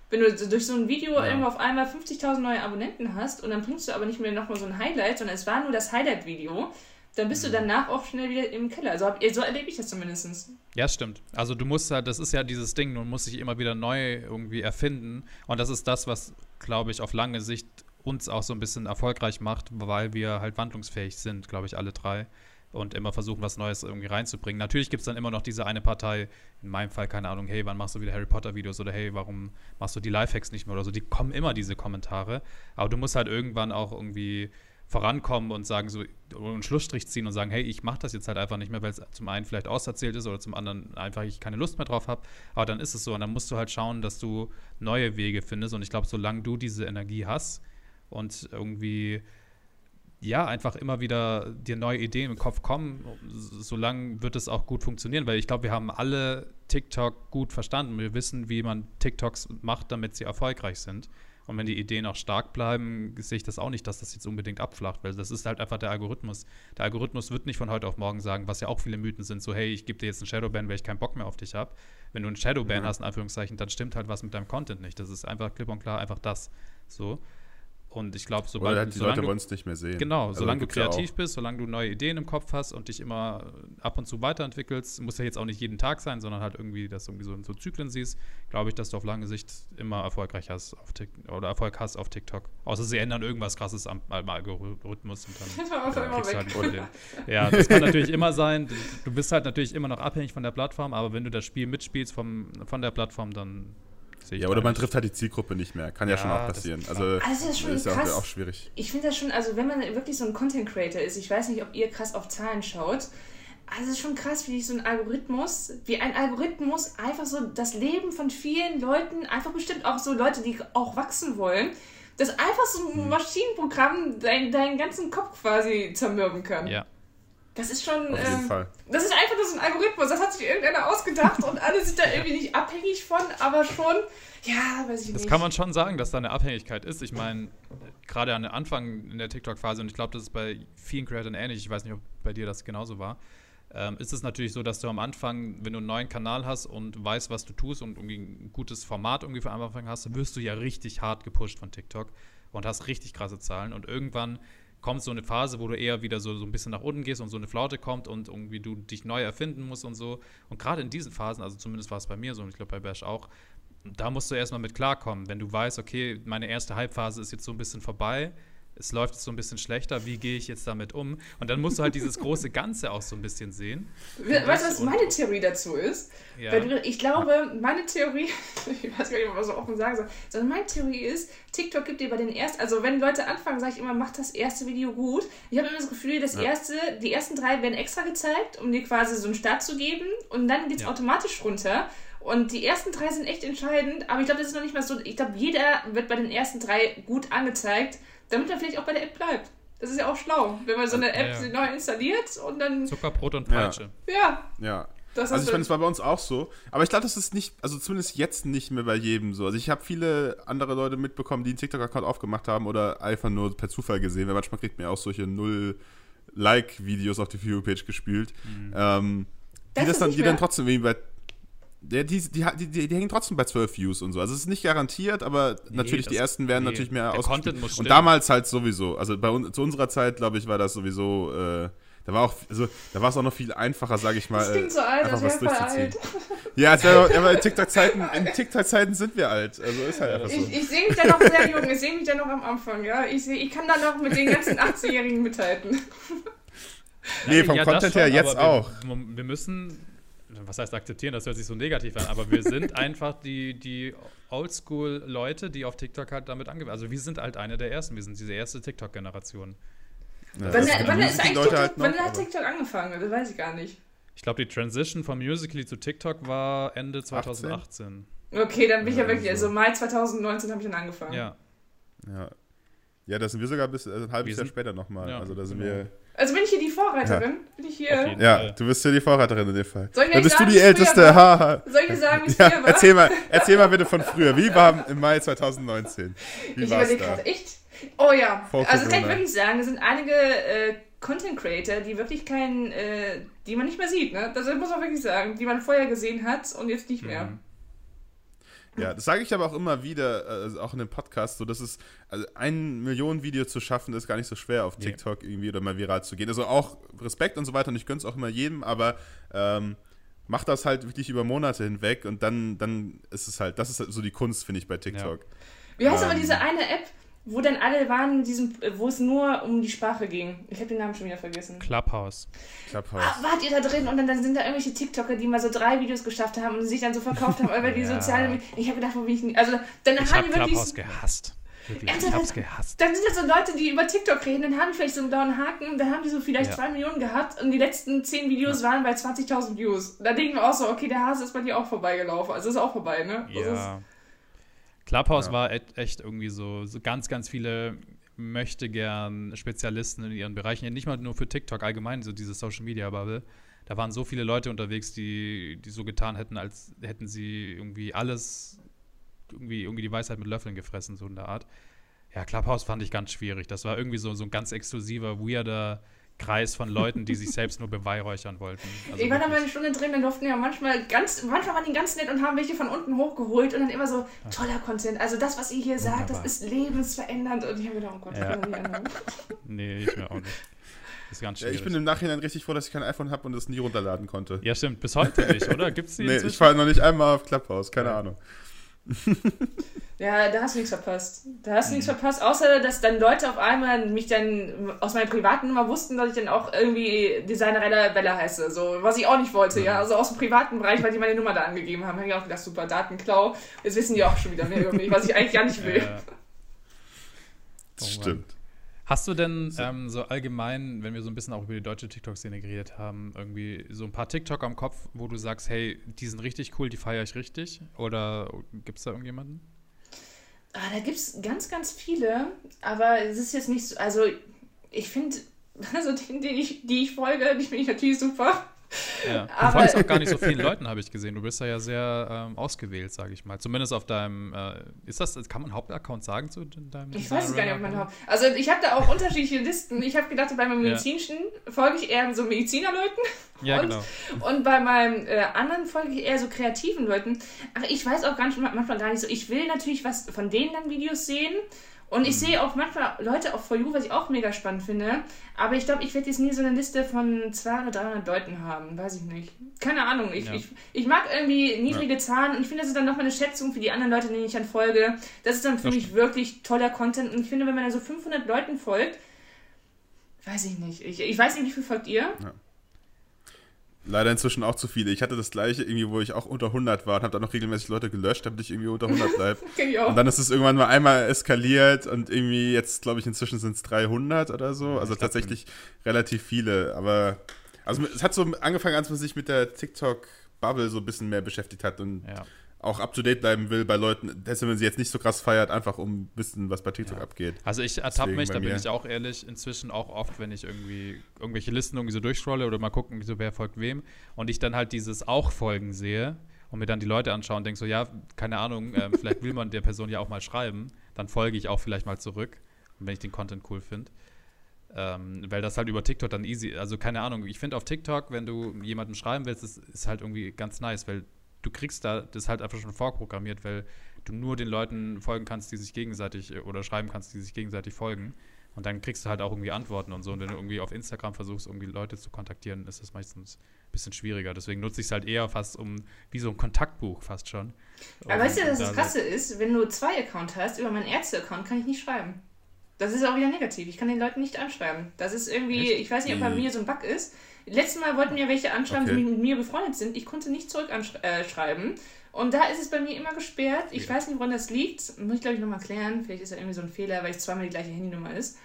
[SPEAKER 3] Wenn du durch so ein Video ja. irgendwo auf einmal 50.000 neue Abonnenten hast und dann bringst du aber nicht mehr nochmal so ein Highlight, sondern es war nur das Highlight-Video, dann bist du danach auch schnell wieder im Keller. Also so erlebe ich das zumindest.
[SPEAKER 2] Ja, stimmt. Also du musst halt, das ist ja dieses Ding, du musst dich immer wieder neu irgendwie erfinden. Und das ist das, was, glaube ich, auf lange Sicht uns auch so ein bisschen erfolgreich macht, weil wir halt wandlungsfähig sind, glaube ich, alle drei. Und immer versuchen, was Neues irgendwie reinzubringen. Natürlich gibt es dann immer noch diese eine Partei, in meinem Fall, keine Ahnung, hey, wann machst du wieder Harry Potter-Videos oder hey, warum machst du die Lifehacks nicht mehr oder so. Die kommen immer, diese Kommentare. Aber du musst halt irgendwann auch irgendwie vorankommen und sagen so einen Schlussstrich ziehen und sagen, hey, ich mache das jetzt halt einfach nicht mehr, weil es zum einen vielleicht auserzählt ist oder zum anderen einfach ich keine Lust mehr drauf habe. Aber dann ist es so und dann musst du halt schauen, dass du neue Wege findest und ich glaube, solange du diese Energie hast und irgendwie ja, einfach immer wieder dir neue Ideen im Kopf kommen, solange wird es auch gut funktionieren, weil ich glaube, wir haben alle TikTok gut verstanden. Wir wissen, wie man TikToks macht, damit sie erfolgreich sind. Und wenn die Ideen auch stark bleiben, sehe ich das auch nicht, dass das jetzt unbedingt abflacht, weil das ist halt einfach der Algorithmus. Der Algorithmus wird nicht von heute auf morgen sagen, was ja auch viele Mythen sind, so hey, ich gebe dir jetzt einen Shadowban, weil ich keinen Bock mehr auf dich habe. Wenn du einen Shadowban mhm. hast, in Anführungszeichen, dann stimmt halt was mit deinem Content nicht. Das ist einfach klipp und klar einfach das. So. Und ich glaube, sobald
[SPEAKER 1] Oder halt die Leute wollen es nicht mehr sehen.
[SPEAKER 2] Genau, also solange du kreativ bist, solange du neue Ideen im Kopf hast und dich immer ab und zu weiterentwickelst, muss ja jetzt auch nicht jeden Tag sein, sondern halt irgendwie, dass du irgendwie so, so Zyklen siehst, glaube ich, dass du auf lange Sicht immer erfolgreich hast auf TikTok oder Erfolg hast auf TikTok. Außer sie ändern irgendwas krasses am, am Algorithmus und dann, <laughs> du halt ein Problem. Ja, das kann natürlich immer sein. Du bist halt natürlich immer noch abhängig von der Plattform, aber wenn du das Spiel mitspielst vom, von der Plattform, dann
[SPEAKER 1] ja, oder man trifft halt die Zielgruppe nicht mehr. Kann ja, ja schon auch passieren. Also, also
[SPEAKER 3] das ist, schon ist krass. auch schwierig. Ich finde das schon, also wenn man wirklich so ein Content Creator ist, ich weiß nicht, ob ihr krass auf Zahlen schaut, also es ist schon krass, wie so ein Algorithmus, wie ein Algorithmus einfach so das Leben von vielen Leuten, einfach bestimmt auch so Leute, die auch wachsen wollen, dass einfach so ein hm. Maschinenprogramm deinen, deinen ganzen Kopf quasi zermürben kann. Ja. Das ist schon. Auf jeden ähm, Fall. Das ist einfach nur so ein Algorithmus. Das hat sich irgendeiner ausgedacht und alle sind da irgendwie nicht abhängig von, aber schon. Ja, weiß ich
[SPEAKER 2] das
[SPEAKER 3] nicht.
[SPEAKER 2] Das kann man schon sagen, dass da eine Abhängigkeit ist. Ich meine, gerade an der Anfang in der TikTok-Phase, und ich glaube, das ist bei vielen Creators ähnlich, ich weiß nicht, ob bei dir das genauso war, ähm, ist es natürlich so, dass du am Anfang, wenn du einen neuen Kanal hast und weißt, was du tust und irgendwie ein gutes Format irgendwie für am Anfang hast, wirst du ja richtig hart gepusht von TikTok und hast richtig krasse Zahlen. Und irgendwann kommt so eine Phase, wo du eher wieder so, so ein bisschen nach unten gehst und so eine Flaute kommt und irgendwie du dich neu erfinden musst und so. Und gerade in diesen Phasen, also zumindest war es bei mir so und ich glaube bei Bash auch, da musst du erstmal mit klarkommen. Wenn du weißt, okay, meine erste Halbphase ist jetzt so ein bisschen vorbei, es läuft jetzt so ein bisschen schlechter, wie gehe ich jetzt damit um? Und dann musst du halt dieses große Ganze auch so ein bisschen sehen.
[SPEAKER 3] Weißt du, was meine Theorie dazu ist? Ja. Du, ich glaube, meine Theorie, <laughs> ich weiß gar nicht, was so offen sagen soll, sondern meine Theorie ist, TikTok gibt dir bei den ersten, also wenn Leute anfangen, sage ich immer, mach das erste Video gut. Ich habe immer das Gefühl, das ja. erste, die ersten drei werden extra gezeigt, um dir quasi so einen Start zu geben und dann geht es ja. automatisch runter. Und die ersten drei sind echt entscheidend, aber ich glaube, das ist noch nicht mal so. Ich glaube, jeder wird bei den ersten drei gut angezeigt damit er vielleicht auch bei der App bleibt. Das ist ja auch schlau, wenn man so eine App ja, ja. neu installiert und dann.
[SPEAKER 2] Zuckerbrot und Peitsche.
[SPEAKER 3] Ja.
[SPEAKER 1] Ja. also ich meine, es war bei uns auch so. Aber ich glaube, das ist nicht, also zumindest jetzt nicht mehr bei jedem so. Also ich habe viele andere Leute mitbekommen, die einen TikTok-Account aufgemacht haben oder einfach nur per Zufall gesehen, weil manchmal kriegt man ja auch solche Null-Like-Videos auf die View-Page gespielt. Mhm. Ähm, die das, das dann, die dann trotzdem irgendwie bei ja, die, die, die, die, hängen trotzdem bei 12 Views und so. Also es ist nicht garantiert, aber nee, natürlich die ersten werden nee. natürlich mehr ausgespielt. Und damals halt sowieso. Also bei uns, zu unserer Zeit, glaube ich, war das sowieso. Äh, da war auch, also, da war es auch noch viel einfacher, sage ich mal. Das
[SPEAKER 3] klingt so alt, einfach was durchzuziehen. Alt. <laughs>
[SPEAKER 1] Ja, als wär, aber in TikTok-Zeiten, in TikTok-Zeiten sind wir alt. Also ist halt einfach so.
[SPEAKER 3] Ich, ich sehe mich da noch sehr jung, ich sehe mich da noch am Anfang, ja. Ich, seh, ich kann da noch mit den ganzen 80-Jährigen mithalten.
[SPEAKER 1] Nee, vom ja, Content her jetzt
[SPEAKER 2] wir,
[SPEAKER 1] auch.
[SPEAKER 2] Wir müssen was heißt akzeptieren, das hört sich so negativ an, aber wir sind <laughs> einfach die, die Oldschool-Leute, die auf TikTok halt damit angewendet Also wir sind halt eine der ersten, wir sind diese erste TikTok-Generation.
[SPEAKER 3] Ja, wann, wann, ist eigentlich TikTok, halt noch, wann hat TikTok angefangen? Das weiß ich gar nicht.
[SPEAKER 2] Ich glaube, die Transition von Musically zu TikTok war Ende 2018.
[SPEAKER 3] 18? Okay, dann bin ich ja, ja wirklich, also Mai 2019 habe ich dann angefangen.
[SPEAKER 2] Ja.
[SPEAKER 1] Ja. Ja, da sind wir sogar bis, also ein halbes Jahr später nochmal. Ja, also da sind genau. wir
[SPEAKER 3] also bin ich hier die Vorreiterin? Ja. Bin ich hier?
[SPEAKER 1] Ja, du bist hier die Vorreiterin in dem Fall. Soll ich Dann bist sagen, du die Älteste. Haha.
[SPEAKER 3] Soll ich sagen, wie es ja, früher war?
[SPEAKER 1] Erzähl mal, erzähl mal bitte von früher. Wie war im Mai 2019? Wie
[SPEAKER 3] ich überlege gerade. Echt? Oh ja. Vor also kann ich wirklich sagen, es sind einige äh, Content Creator, die wirklich keinen, äh, die man nicht mehr sieht. Ne? Das muss man wirklich sagen. Die man vorher gesehen hat und jetzt nicht mehr. Mhm.
[SPEAKER 1] Ja, das sage ich aber auch immer wieder, also auch in dem Podcast, so dass es also ein Millionen Video zu schaffen, ist gar nicht so schwer auf TikTok nee. irgendwie oder mal viral zu gehen. Also auch Respekt und so weiter und ich gönne es auch immer jedem, aber ähm, mach das halt wirklich über Monate hinweg und dann, dann ist es halt, das ist halt so die Kunst, finde ich, bei TikTok. Ja.
[SPEAKER 3] Wie heißt ähm, aber diese eine App, wo dann alle waren, diesem, wo es nur um die Sprache ging. Ich habe den Namen schon wieder vergessen.
[SPEAKER 2] Clubhouse.
[SPEAKER 3] Clubhouse. Ah, wart ihr da drin und dann, dann, sind da irgendwelche TikToker, die mal so drei Videos geschafft haben und sich dann so verkauft haben über die <laughs> ja. sozialen Ich habe gedacht, wo bin ich nicht. Also dann
[SPEAKER 2] ich
[SPEAKER 3] haben hab
[SPEAKER 2] die wirklich. Clubhouse gehasst. Wirklich, ich hab's gehasst.
[SPEAKER 3] Dann sind das so Leute, die über TikTok reden, dann haben die vielleicht so einen blauen Haken, dann haben die so vielleicht ja. zwei Millionen gehabt und die letzten zehn Videos ja. waren bei 20.000 Views. Da denken wir auch so, okay, der Hase ist bei dir auch vorbeigelaufen. Also ist auch vorbei, ne?
[SPEAKER 2] Ja. Clubhouse ja. war echt irgendwie so, so ganz, ganz viele möchte gern Spezialisten in ihren Bereichen, nicht mal nur für TikTok allgemein, so diese Social Media Bubble. Da waren so viele Leute unterwegs, die, die so getan hätten, als hätten sie irgendwie alles, irgendwie, irgendwie die Weisheit mit Löffeln gefressen, so in der Art. Ja, Clubhouse fand ich ganz schwierig. Das war irgendwie so, so ein ganz exklusiver, weirder Kreis von Leuten, die sich selbst nur beweihräuchern wollten.
[SPEAKER 3] Also ich war da mal eine Stunde drin, dann durften ja manchmal ganz, manchmal waren die ganz nett und haben welche von unten hochgeholt und dann immer so, toller Content. Also das, was ihr hier Wunderbar. sagt, das ist lebensverändernd. Und ich habe gedacht, oh Gott, ja. ich kann <laughs>
[SPEAKER 2] Nee, ich mir auch nicht.
[SPEAKER 1] Das ist ganz schwierig. Ja, ich bin im Nachhinein richtig froh, dass ich kein iPhone habe und es nie runterladen konnte.
[SPEAKER 2] Ja, stimmt. Bis heute nicht, oder? Gibt's die
[SPEAKER 1] Nee, inzwischen? ich fahre noch nicht einmal auf Clubhouse, keine ja. Ahnung. <laughs>
[SPEAKER 3] ja, da hast du nichts verpasst. Da hast du nichts verpasst, außer dass dann Leute auf einmal mich dann aus meiner privaten Nummer wussten, dass ich dann auch irgendwie Designerella Bella heiße. So, was ich auch nicht wollte, ja. Also aus dem privaten Bereich, weil die meine Nummer da angegeben haben. Habe ich auch gedacht, super, Datenklau. Jetzt wissen die auch schon wieder mehr über mich, was ich eigentlich gar nicht will. Ja.
[SPEAKER 1] Das stimmt.
[SPEAKER 2] Hast du denn so. Ähm, so allgemein, wenn wir so ein bisschen auch über die deutsche TikTok-Szene geredet haben, irgendwie so ein paar TikTok am Kopf, wo du sagst, hey, die sind richtig cool, die feiere ich richtig? Oder gibt es da irgendjemanden?
[SPEAKER 3] Ah, da gibt es ganz, ganz viele, aber es ist jetzt nicht so, also ich finde, <laughs> also die, die, ich, die ich folge, die finde ich natürlich super.
[SPEAKER 2] Ja. Du folgst auch gar nicht so vielen Leuten, habe ich gesehen. Du bist da ja sehr ähm, ausgewählt, sage ich mal. Zumindest auf deinem, äh, ist das, kann man Hauptaccount sagen zu deinem
[SPEAKER 3] Ich weiß es gar nicht, ob man Haupt. Also ich habe da auch unterschiedliche Listen. Ich habe gedacht, bei meinem medizinischen ja. folge ich eher so Medizinerleuten.
[SPEAKER 2] Ja, und, genau.
[SPEAKER 3] Und bei meinem äh, anderen folge ich eher so kreativen Leuten. Aber ich weiß auch gar nicht, manchmal gar nicht so. Ich will natürlich was von denen dann Videos sehen. Und ich mhm. sehe auch manchmal Leute auf For You, was ich auch mega spannend finde. Aber ich glaube, ich werde jetzt nie so eine Liste von 200 oder 300 Leuten haben. Weiß ich nicht. Keine Ahnung. Ich, ja. ich, ich mag irgendwie niedrige ja. Zahlen und ich finde, das ist dann nochmal eine Schätzung für die anderen Leute, denen ich dann folge. Das ist dann für das mich wirklich toller Content. Und ich finde, wenn man da so 500 Leuten folgt, weiß ich nicht. Ich, ich weiß nicht, wie viel folgt ihr? Ja.
[SPEAKER 1] Leider inzwischen auch zu viele. Ich hatte das gleiche irgendwie, wo ich auch unter 100 war und habe dann noch regelmäßig Leute gelöscht, damit ich irgendwie unter 100 bleibe. <laughs> und dann ist es irgendwann mal einmal eskaliert und irgendwie jetzt, glaube ich, inzwischen sind es 300 oder so. Also tatsächlich relativ viele. Aber also es hat so angefangen, als man sich mit der TikTok-Bubble so ein bisschen mehr beschäftigt hat und ja auch up to date bleiben will bei Leuten, deswegen, wenn sie jetzt nicht so krass feiert, einfach um wissen, was bei TikTok ja. abgeht.
[SPEAKER 2] Also ich ertappe mich, da bin ich auch ehrlich, inzwischen auch oft, wenn ich irgendwie irgendwelche Listen irgendwie so durchscrolle oder mal gucken, so wer folgt wem und ich dann halt dieses Auch-Folgen sehe und mir dann die Leute anschaue und denke so, ja, keine Ahnung, äh, vielleicht will man der Person ja auch mal schreiben, dann folge ich auch vielleicht mal zurück, wenn ich den Content cool finde. Ähm, weil das halt über TikTok dann easy, also keine Ahnung, ich finde auf TikTok, wenn du jemandem schreiben willst, ist, ist halt irgendwie ganz nice, weil du kriegst da das halt einfach schon vorprogrammiert, weil du nur den Leuten folgen kannst, die sich gegenseitig äh, oder schreiben kannst, die sich gegenseitig folgen. Und dann kriegst du halt auch irgendwie Antworten und so. Und wenn du irgendwie auf Instagram versuchst, irgendwie Leute zu kontaktieren, ist das meistens ein bisschen schwieriger. Deswegen nutze ich es halt eher fast um, wie so ein Kontaktbuch fast schon.
[SPEAKER 3] Aber weißt du, dass das Krasse ist, wenn du zwei Accounts hast, über meinen Ärzte-Account kann ich nicht schreiben. Das ist auch wieder negativ. Ich kann den Leuten nicht anschreiben. Das ist irgendwie, Echt? ich weiß nicht, ob bei mir so ein Bug ist. Letztes Mal wollten mir welche anschreiben, okay. die mit mir befreundet sind. Ich konnte nicht zurück anschreiben. Äh, und da ist es bei mir immer gesperrt. Ich ja. weiß nicht, woran das liegt. Muss ich, glaube ich, nochmal klären. Vielleicht ist das irgendwie so ein Fehler, weil es zweimal die gleiche Handynummer ist.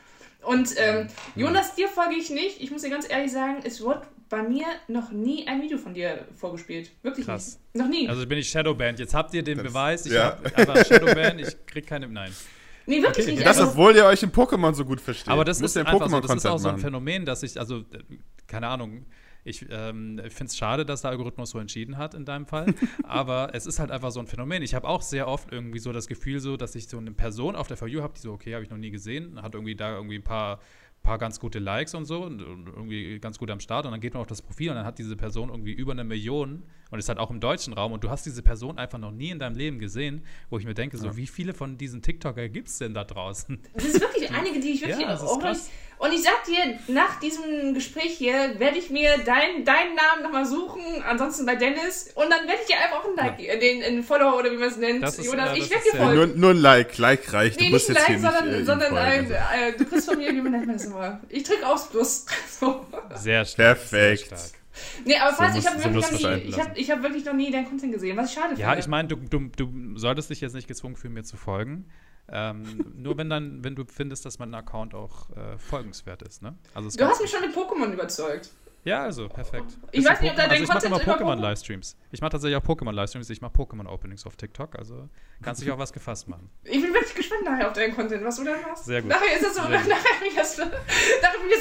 [SPEAKER 3] Und ähm, Jonas, dir folge ich nicht. Ich muss dir ganz ehrlich sagen, es wurde bei mir noch nie ein Video von dir vorgespielt. Wirklich Krass. nicht. Noch nie.
[SPEAKER 2] Also bin ich Shadowband. Jetzt habt ihr den das, Beweis. Ich ja. habe einfach Shadowband. Ich krieg keine. Nein.
[SPEAKER 3] Nee, wirklich okay. nicht.
[SPEAKER 1] Das, also, obwohl ihr euch in Pokémon so gut versteht.
[SPEAKER 2] Aber das ist einfach so, das ist auch so ein Phänomen, dass ich, also, keine Ahnung, ich ähm, finde es schade, dass der Algorithmus so entschieden hat in deinem Fall. <laughs> aber es ist halt einfach so ein Phänomen. Ich habe auch sehr oft irgendwie so das Gefühl, so, dass ich so eine Person auf der For You habe, die so, okay, habe ich noch nie gesehen, hat irgendwie da irgendwie ein paar paar ganz gute Likes und so und, und, irgendwie ganz gut am Start und dann geht man auf das Profil und dann hat diese Person irgendwie über eine Million und ist halt auch im deutschen Raum und du hast diese Person einfach noch nie in deinem Leben gesehen, wo ich mir denke, so ja. wie viele von diesen TikToker gibt es denn da draußen?
[SPEAKER 3] Das ist wirklich <laughs> einige, die ich wirklich ja, auch krass. Und ich sag dir, nach diesem Gespräch hier werde ich mir dein, deinen Namen nochmal suchen, ansonsten bei Dennis. Und dann werde ich dir einfach auch ein Like, ja. den, einen Follower oder wie man es nennt.
[SPEAKER 2] Das ist, Jonas,
[SPEAKER 3] ich
[SPEAKER 2] werde
[SPEAKER 3] dir folgen.
[SPEAKER 1] Nur, nur, ein Like, Like reicht.
[SPEAKER 3] Nee, du musst nicht jetzt Like, sondern, nicht, äh, sondern ein, äh, du kriegst von mir, wie man nennt man das immer? Ich drücke aufs Plus. <laughs>
[SPEAKER 2] so. Sehr stark.
[SPEAKER 1] Perfekt. Sehr stark.
[SPEAKER 3] Nee, aber falls, so ich habe wirklich, noch nie, ich hab, ich hab wirklich noch nie dein Content gesehen, was ich schade finde.
[SPEAKER 2] Ja, ich meine, du, du, du solltest dich jetzt nicht gezwungen fühlen, mir zu folgen. Ähm, nur wenn dann, wenn du findest, dass mein Account auch äh, folgenswert ist, ne?
[SPEAKER 3] Also du hast mich schon mit Pokémon überzeugt.
[SPEAKER 2] Ja, also, perfekt.
[SPEAKER 3] Ich weiß nicht, ob da
[SPEAKER 2] also ich mache immer Pokémon-Livestreams. Ich mache tatsächlich auch Pokémon-Livestreams. Ich mache Pokémon-Openings auf TikTok. Also kannst dich auch was gefasst machen.
[SPEAKER 3] Ich bin wirklich gespannt nachher auf deinen Content, was du dann machst.
[SPEAKER 2] Sehr gut.
[SPEAKER 3] Nachher ist das so, nachher finde ich das, das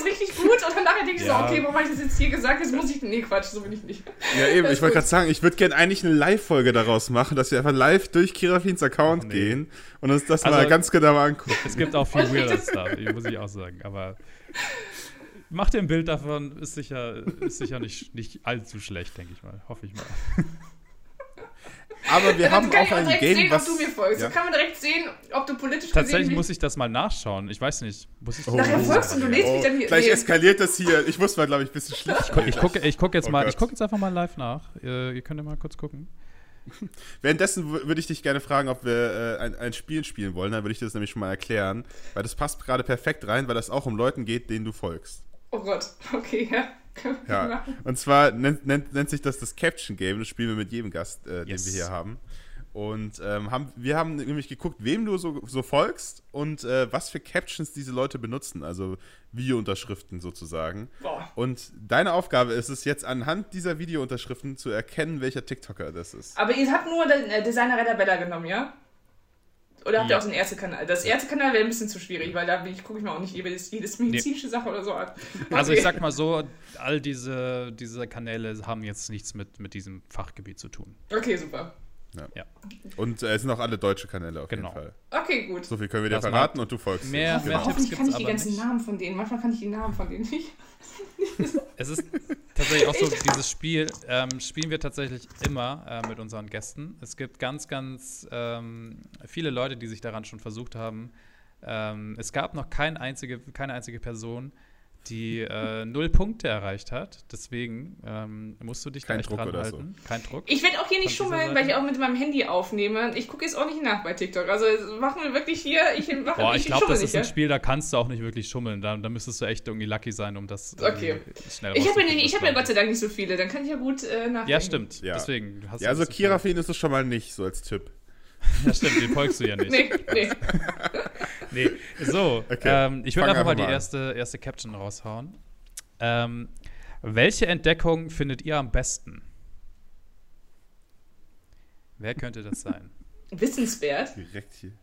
[SPEAKER 3] richtig gut und dann nachher denke ich ja. so, okay, warum habe ich das jetzt hier gesagt? Jetzt muss ich, nee, Quatsch, so bin ich nicht.
[SPEAKER 1] Ja, eben, ich wollte gerade sagen, ich würde gerne eigentlich eine Live-Folge daraus machen, dass wir einfach live durch Kirafins Account nee. gehen und uns das also, mal ganz genau angucken.
[SPEAKER 2] Es gibt auch viel <laughs> weirder Stuff, muss ich auch sagen, aber mach dir ein Bild davon, ist sicher, ist sicher nicht, nicht allzu schlecht, denke ich mal. Hoffe ich mal.
[SPEAKER 1] Aber wir haben auch ein Game,
[SPEAKER 3] sehen,
[SPEAKER 1] was...
[SPEAKER 3] Ob du mir folgst. Ja. So kann man direkt sehen, ob du politisch
[SPEAKER 2] Tatsächlich muss ich das mal nachschauen. Ich weiß nicht. Muss ich
[SPEAKER 3] oh. Nachher folgst du, du lädst oh. mich dann hier...
[SPEAKER 1] Gleich nee. eskaliert das hier. Ich muss mal, glaube ich, ein bisschen schlecht.
[SPEAKER 2] Ich, gu ich gucke ich guck jetzt, oh guck jetzt einfach mal live nach. Ihr, ihr könnt ja mal kurz gucken. <laughs>
[SPEAKER 1] Währenddessen würde ich dich gerne fragen, ob wir äh, ein, ein Spiel spielen wollen. Dann würde ich dir das nämlich schon mal erklären. Weil das passt gerade perfekt rein, weil das auch um Leuten geht, denen du folgst.
[SPEAKER 3] Oh Gott, <laughs> okay, ja.
[SPEAKER 1] Ja, und zwar nennt, nennt, nennt sich das das Caption Game. Das spielen wir mit jedem Gast, äh, yes. den wir hier haben. Und ähm, haben, wir haben nämlich geguckt, wem du so, so folgst und äh, was für Captions diese Leute benutzen, also Videounterschriften sozusagen. Boah. Und deine Aufgabe ist es jetzt anhand dieser Videounterschriften zu erkennen, welcher TikToker das ist.
[SPEAKER 3] Aber ihr habt nur den äh, Designer Redder Bella genommen, ja? Oder habt ihr auch so einen Ärztekanal? Das Ärztekanal wäre ein bisschen zu schwierig, weil da gucke ich mir auch nicht jedes, jedes medizinische nee. Sache oder so an.
[SPEAKER 2] Okay. <laughs> Also ich sag mal so, all diese, diese Kanäle haben jetzt nichts mit, mit diesem Fachgebiet zu tun.
[SPEAKER 3] Okay, super.
[SPEAKER 1] Ja. ja. Und äh, es sind auch alle deutsche Kanäle auf genau. jeden Fall.
[SPEAKER 3] Okay, gut.
[SPEAKER 1] So viel können wir dir das verraten und du folgst.
[SPEAKER 2] Mehr,
[SPEAKER 3] mehr genau. Tipps kann ich die ganzen nicht. Namen von denen. Manchmal kann ich die Namen von denen nicht. <laughs>
[SPEAKER 2] es ist tatsächlich auch so, dieses Spiel ähm, spielen wir tatsächlich immer äh, mit unseren Gästen. Es gibt ganz, ganz ähm, viele Leute, die sich daran schon versucht haben. Ähm, es gab noch kein einzige, keine einzige Person, die äh, null Punkte erreicht hat. Deswegen ähm, musst du dich Kein dran halten. So. Kein Druck.
[SPEAKER 3] Ich werde auch hier nicht schummeln, weil ich auch mit meinem Handy aufnehme. Ich gucke jetzt auch nicht nach bei TikTok. Also machen wir wirklich hier. Ich mache
[SPEAKER 2] Boah, ich, ich glaube, das ist ein Spiel, da kannst du auch nicht wirklich schummeln. Da, da müsstest du echt irgendwie lucky sein, um das
[SPEAKER 3] okay. schnell Ich habe ja, hab ja Gott sei Dank nicht so viele. Dann kann ich ja gut äh, nachdenken.
[SPEAKER 2] Ja, stimmt. Ja. Deswegen
[SPEAKER 1] hast ja, also Kirafin ist es schon mal nicht, so als Tipp. <laughs>
[SPEAKER 2] Ja, stimmt, den folgst du ja nicht. nee, nee. <laughs> nee. So, okay. ähm, ich würde einfach mal die erste, erste Caption raushauen. Ähm, welche Entdeckung findet ihr am besten? Wer könnte das sein?
[SPEAKER 3] Wissenswert.
[SPEAKER 1] Direkt hier.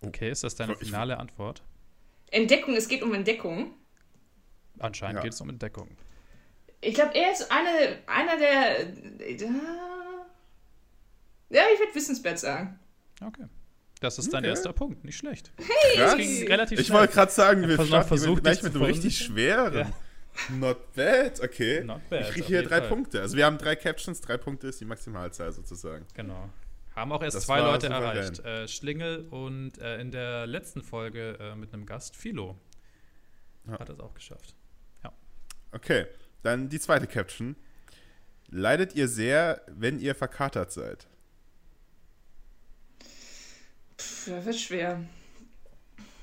[SPEAKER 2] Oh. Okay, ist das deine finale Antwort?
[SPEAKER 3] Entdeckung, es geht um Entdeckung.
[SPEAKER 2] Anscheinend ja. geht es um Entdeckung.
[SPEAKER 3] Ich glaube, er ist eine, einer der. Äh, ja, ich würde Wissenswert sagen.
[SPEAKER 2] Okay. Das ist dein okay. erster Punkt, nicht schlecht.
[SPEAKER 3] Hey!
[SPEAKER 1] Das ging relativ ich wollte gerade sagen, wir starten gleich mit einem richtig schweren. Ja. Not bad, okay. Not bad, ich kriege hier drei Fall. Punkte. Also wir haben drei Captions, drei Punkte ist die Maximalzahl sozusagen.
[SPEAKER 2] Genau. Haben auch erst das zwei Leute erreicht. Äh, Schlingel und äh, in der letzten Folge äh, mit einem Gast, Philo. Ja. Hat das auch geschafft. Ja.
[SPEAKER 1] Okay, dann die zweite Caption. Leidet ihr sehr, wenn ihr verkatert seid?
[SPEAKER 3] Das wird schwer.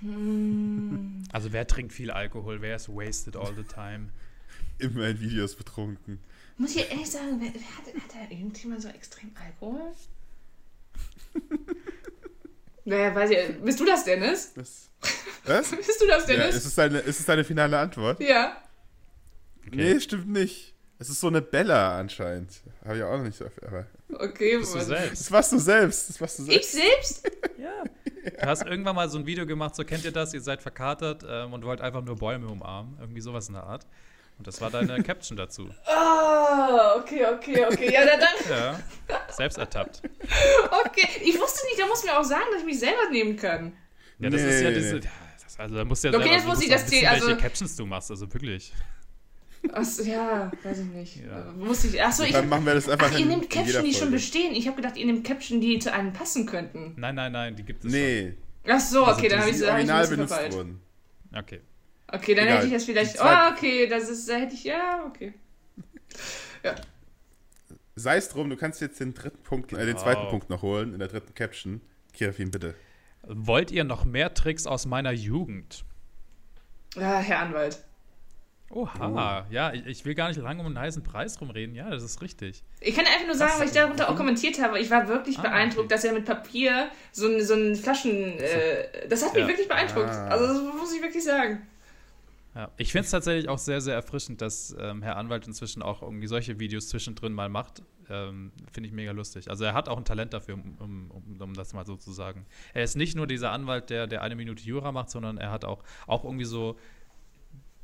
[SPEAKER 2] Hm. Also wer trinkt viel Alkohol? Wer ist wasted all the time?
[SPEAKER 1] Immer in Videos betrunken.
[SPEAKER 3] Muss ich ehrlich sagen, wer, wer hat, hat da irgendjemand so extrem Alkohol? <laughs> naja, weiß ich. Bist du das, Dennis?
[SPEAKER 1] Was? <laughs> Was?
[SPEAKER 3] Bist du das, Dennis? Ja,
[SPEAKER 1] ist, es deine, ist es deine finale Antwort?
[SPEAKER 3] Ja.
[SPEAKER 1] Okay. Nee, stimmt nicht. Es ist so eine Bella anscheinend. Habe ich auch noch nicht so. Aber
[SPEAKER 3] okay,
[SPEAKER 2] bist du selbst.
[SPEAKER 1] Das warst du selbst. Das warst du
[SPEAKER 3] selbst. Ich selbst? <laughs>
[SPEAKER 2] ja. Du hast irgendwann mal so ein Video gemacht, so kennt ihr das, ihr seid verkatert ähm, und wollt einfach nur Bäume umarmen. Irgendwie sowas in der Art. Und das war deine <laughs> Caption dazu.
[SPEAKER 3] Ah, oh, okay, okay, okay. Ja, dann.
[SPEAKER 2] ja, selbst ertappt.
[SPEAKER 3] Okay, ich wusste nicht, da muss mir auch sagen, dass ich mich selber nehmen kann.
[SPEAKER 2] Ja, das nee, ist ja diese. Das Also da musst du
[SPEAKER 3] ja okay, jetzt muss ich das
[SPEAKER 2] wissen, also, welche Captions du machst, also wirklich.
[SPEAKER 3] Achso, ja, weiß ich nicht. Ja. Muss ich, achso, ich,
[SPEAKER 1] dann machen wir das einfach
[SPEAKER 3] ach, ihr nehmt Captions, die schon bestehen. Ich habe gedacht, ihr nehmt Captions, die zu einem passen könnten.
[SPEAKER 2] Nein, nein, nein, die gibt es
[SPEAKER 1] Nee.
[SPEAKER 3] Schon. Ach so, okay, also, dann habe ich es
[SPEAKER 1] original benutzt verfallen. wurden.
[SPEAKER 2] Okay.
[SPEAKER 3] Okay, dann Egal. hätte ich das vielleicht. Oh, okay, das ist, da hätte ich, ja, okay. Ja.
[SPEAKER 1] Sei es drum, du kannst jetzt den dritten Punkt, äh, den zweiten Punkt noch holen in der dritten Caption. Kirafin, bitte.
[SPEAKER 2] Wollt ihr noch mehr Tricks aus meiner Jugend?
[SPEAKER 3] Ja, Herr Anwalt.
[SPEAKER 2] Oha, oh. ja, ich, ich, will gar nicht lange um einen heißen Preis rumreden. Ja, das ist richtig.
[SPEAKER 3] Ich kann einfach nur sagen, weil ich darunter auch kommentiert habe. Ich war wirklich ah, beeindruckt, okay. dass er mit Papier so ein, so ein Flaschen. Äh, das hat mich ja. wirklich beeindruckt. Ah. Also, das muss ich wirklich sagen.
[SPEAKER 2] Ja, ich finde es tatsächlich auch sehr, sehr erfrischend, dass ähm, Herr Anwalt inzwischen auch irgendwie solche Videos zwischendrin mal macht. Ähm, finde ich mega lustig. Also er hat auch ein Talent dafür, um, um, um, um, das mal so zu sagen. Er ist nicht nur dieser Anwalt, der, der eine Minute Jura macht, sondern er hat auch, auch irgendwie so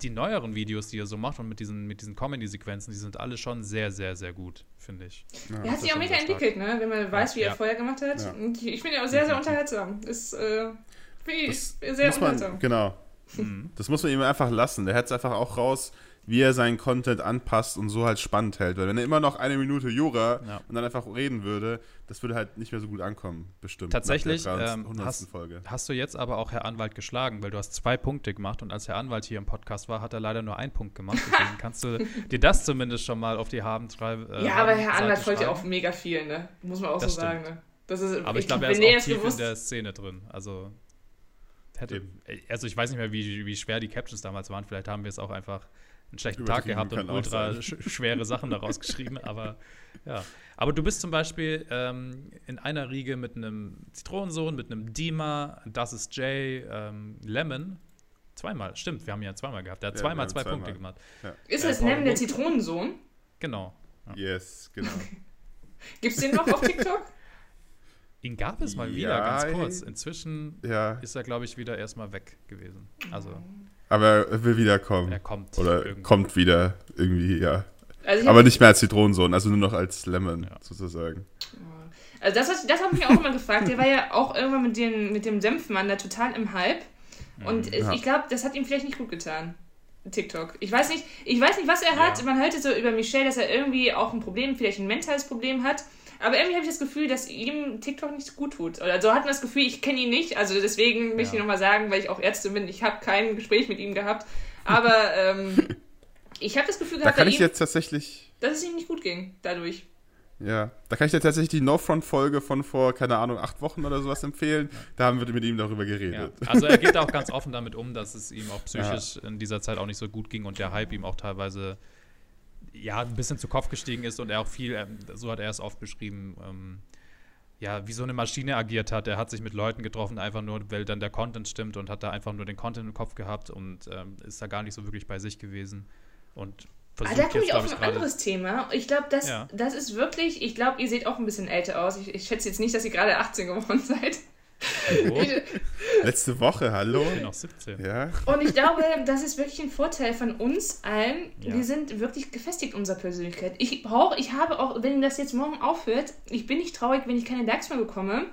[SPEAKER 2] die neueren Videos, die er so macht und mit diesen, mit diesen Comedy-Sequenzen, die sind alle schon sehr, sehr, sehr gut, finde ich.
[SPEAKER 3] Ja, er hat sich auch mega entwickelt, ne? wenn man weiß, wie er vorher gemacht hat. Ja. Und ich finde ihn auch sehr, sehr unterhaltsam. Ist äh, sehr unterhaltsam.
[SPEAKER 1] Man, genau. Mhm. Das muss man ihm einfach lassen. Der hat es einfach auch raus, wie er seinen Content anpasst und so halt spannend hält. Weil wenn er immer noch eine Minute Jura ja. und dann einfach reden würde, das würde halt nicht mehr so gut ankommen, bestimmt.
[SPEAKER 2] Tatsächlich ähm, hast, hast, du jetzt aber auch Herr Anwalt geschlagen, weil du hast zwei Punkte gemacht und als Herr Anwalt hier im Podcast war, hat er leider nur einen Punkt gemacht. Deswegen <laughs> kannst du dir das zumindest schon mal auf die Haben schreiben.
[SPEAKER 3] Äh, ja, aber Herr Anwalt folgt ja auch mega viel, ne? Muss man auch das so stimmt. sagen, ne?
[SPEAKER 2] Das ist, aber ich, ich glaube, er ist auch tief bewusst. in der Szene drin. Also hätte, also ich weiß nicht mehr, wie, wie schwer die Captions damals waren. Vielleicht haben wir es auch einfach einen schlechten Tag gehabt und ultra sch schwere Sachen daraus <laughs> geschrieben, aber ja. Aber du bist zum Beispiel ähm, in einer Riege mit einem Zitronensohn, mit einem Dima, das ist Jay, ähm, Lemon. Zweimal, stimmt, wir haben ja zweimal gehabt. Der hat ja, zweimal zwei zweimal. Punkte gemacht.
[SPEAKER 3] Ja. Ist das äh, Lemon der Zitronensohn?
[SPEAKER 2] Genau.
[SPEAKER 1] Ja. Yes, genau. <laughs>
[SPEAKER 3] Gibt es den noch auf TikTok?
[SPEAKER 2] Ihn gab es mal wieder, ganz kurz. Inzwischen ist er, glaube ich, wieder erstmal weg gewesen. Also.
[SPEAKER 1] Aber er will wiederkommen.
[SPEAKER 2] Er kommt.
[SPEAKER 1] Oder irgendwie. kommt wieder irgendwie, ja. Also Aber nicht mehr als Zitronensohn, also nur noch als Lemon ja. sozusagen.
[SPEAKER 3] Also das, das habe ich mich auch immer gefragt. Der war ja auch irgendwann mit, den, mit dem Senfmann da total im Hype. Und ja. ich glaube, das hat ihm vielleicht nicht gut getan. TikTok. Ich weiß nicht, ich weiß nicht, was er hat. Man hört so über Michelle, dass er irgendwie auch ein Problem, vielleicht ein mentales Problem hat. Aber irgendwie habe ich das Gefühl, dass ihm TikTok nicht gut tut. Oder so hat man das Gefühl, ich kenne ihn nicht. Also deswegen möchte ja. ich nochmal sagen, weil ich auch Ärztin bin, ich habe kein Gespräch mit ihm gehabt. Aber <laughs> ähm, ich habe das Gefühl
[SPEAKER 1] gehabt, da kann ich ihm, jetzt tatsächlich,
[SPEAKER 3] dass es ihm nicht gut ging dadurch.
[SPEAKER 1] Ja, da kann ich dir tatsächlich die No-Front-Folge von vor, keine Ahnung, acht Wochen oder sowas empfehlen. Da haben wir mit ihm darüber geredet.
[SPEAKER 2] Ja. Also er geht auch ganz offen damit um, dass es ihm auch psychisch ja. in dieser Zeit auch nicht so gut ging und der Hype ihm auch teilweise ja, ein bisschen zu Kopf gestiegen ist und er auch viel, ähm, so hat er es oft beschrieben, ähm, ja, wie so eine Maschine agiert hat. Er hat sich mit Leuten getroffen, einfach nur, weil dann der Content stimmt und hat da einfach nur den Content im Kopf gehabt und ähm, ist da gar nicht so wirklich bei sich gewesen. Und
[SPEAKER 3] versucht ah, da komme ich auf ein anderes Thema. Ich glaube, das, ja. das ist wirklich, ich glaube, ihr seht auch ein bisschen älter aus. Ich, ich schätze jetzt nicht, dass ihr gerade 18 geworden <laughs> seid.
[SPEAKER 1] Letzte Woche, hallo?
[SPEAKER 2] Ich bin noch 17.
[SPEAKER 1] Ja.
[SPEAKER 3] Und ich glaube, das ist wirklich ein Vorteil von uns allen. Ja. Wir sind wirklich gefestigt in unserer Persönlichkeit. Ich brauche, ich habe auch, wenn das jetzt morgen aufhört, ich bin nicht traurig, wenn ich keine Likes mehr bekomme.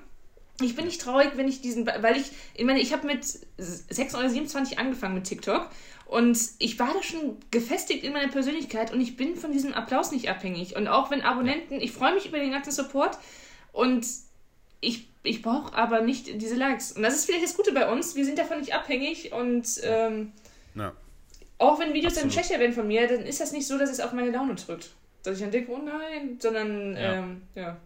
[SPEAKER 3] Ich bin nicht traurig, wenn ich diesen, weil ich, ich meine, ich habe mit 6 oder 27 angefangen mit TikTok und ich war da schon gefestigt in meiner Persönlichkeit und ich bin von diesem Applaus nicht abhängig. Und auch wenn Abonnenten, ich freue mich über den ganzen Support und ich ich brauche aber nicht diese Likes. Und das ist vielleicht das Gute bei uns. Wir sind davon nicht abhängig und ähm, ja. auch wenn Videos Absolut. dann schlechter werden von mir, dann ist das nicht so, dass es auf meine Laune drückt. Dass ich dann denke, oh nein, sondern ja. Ähm, ja.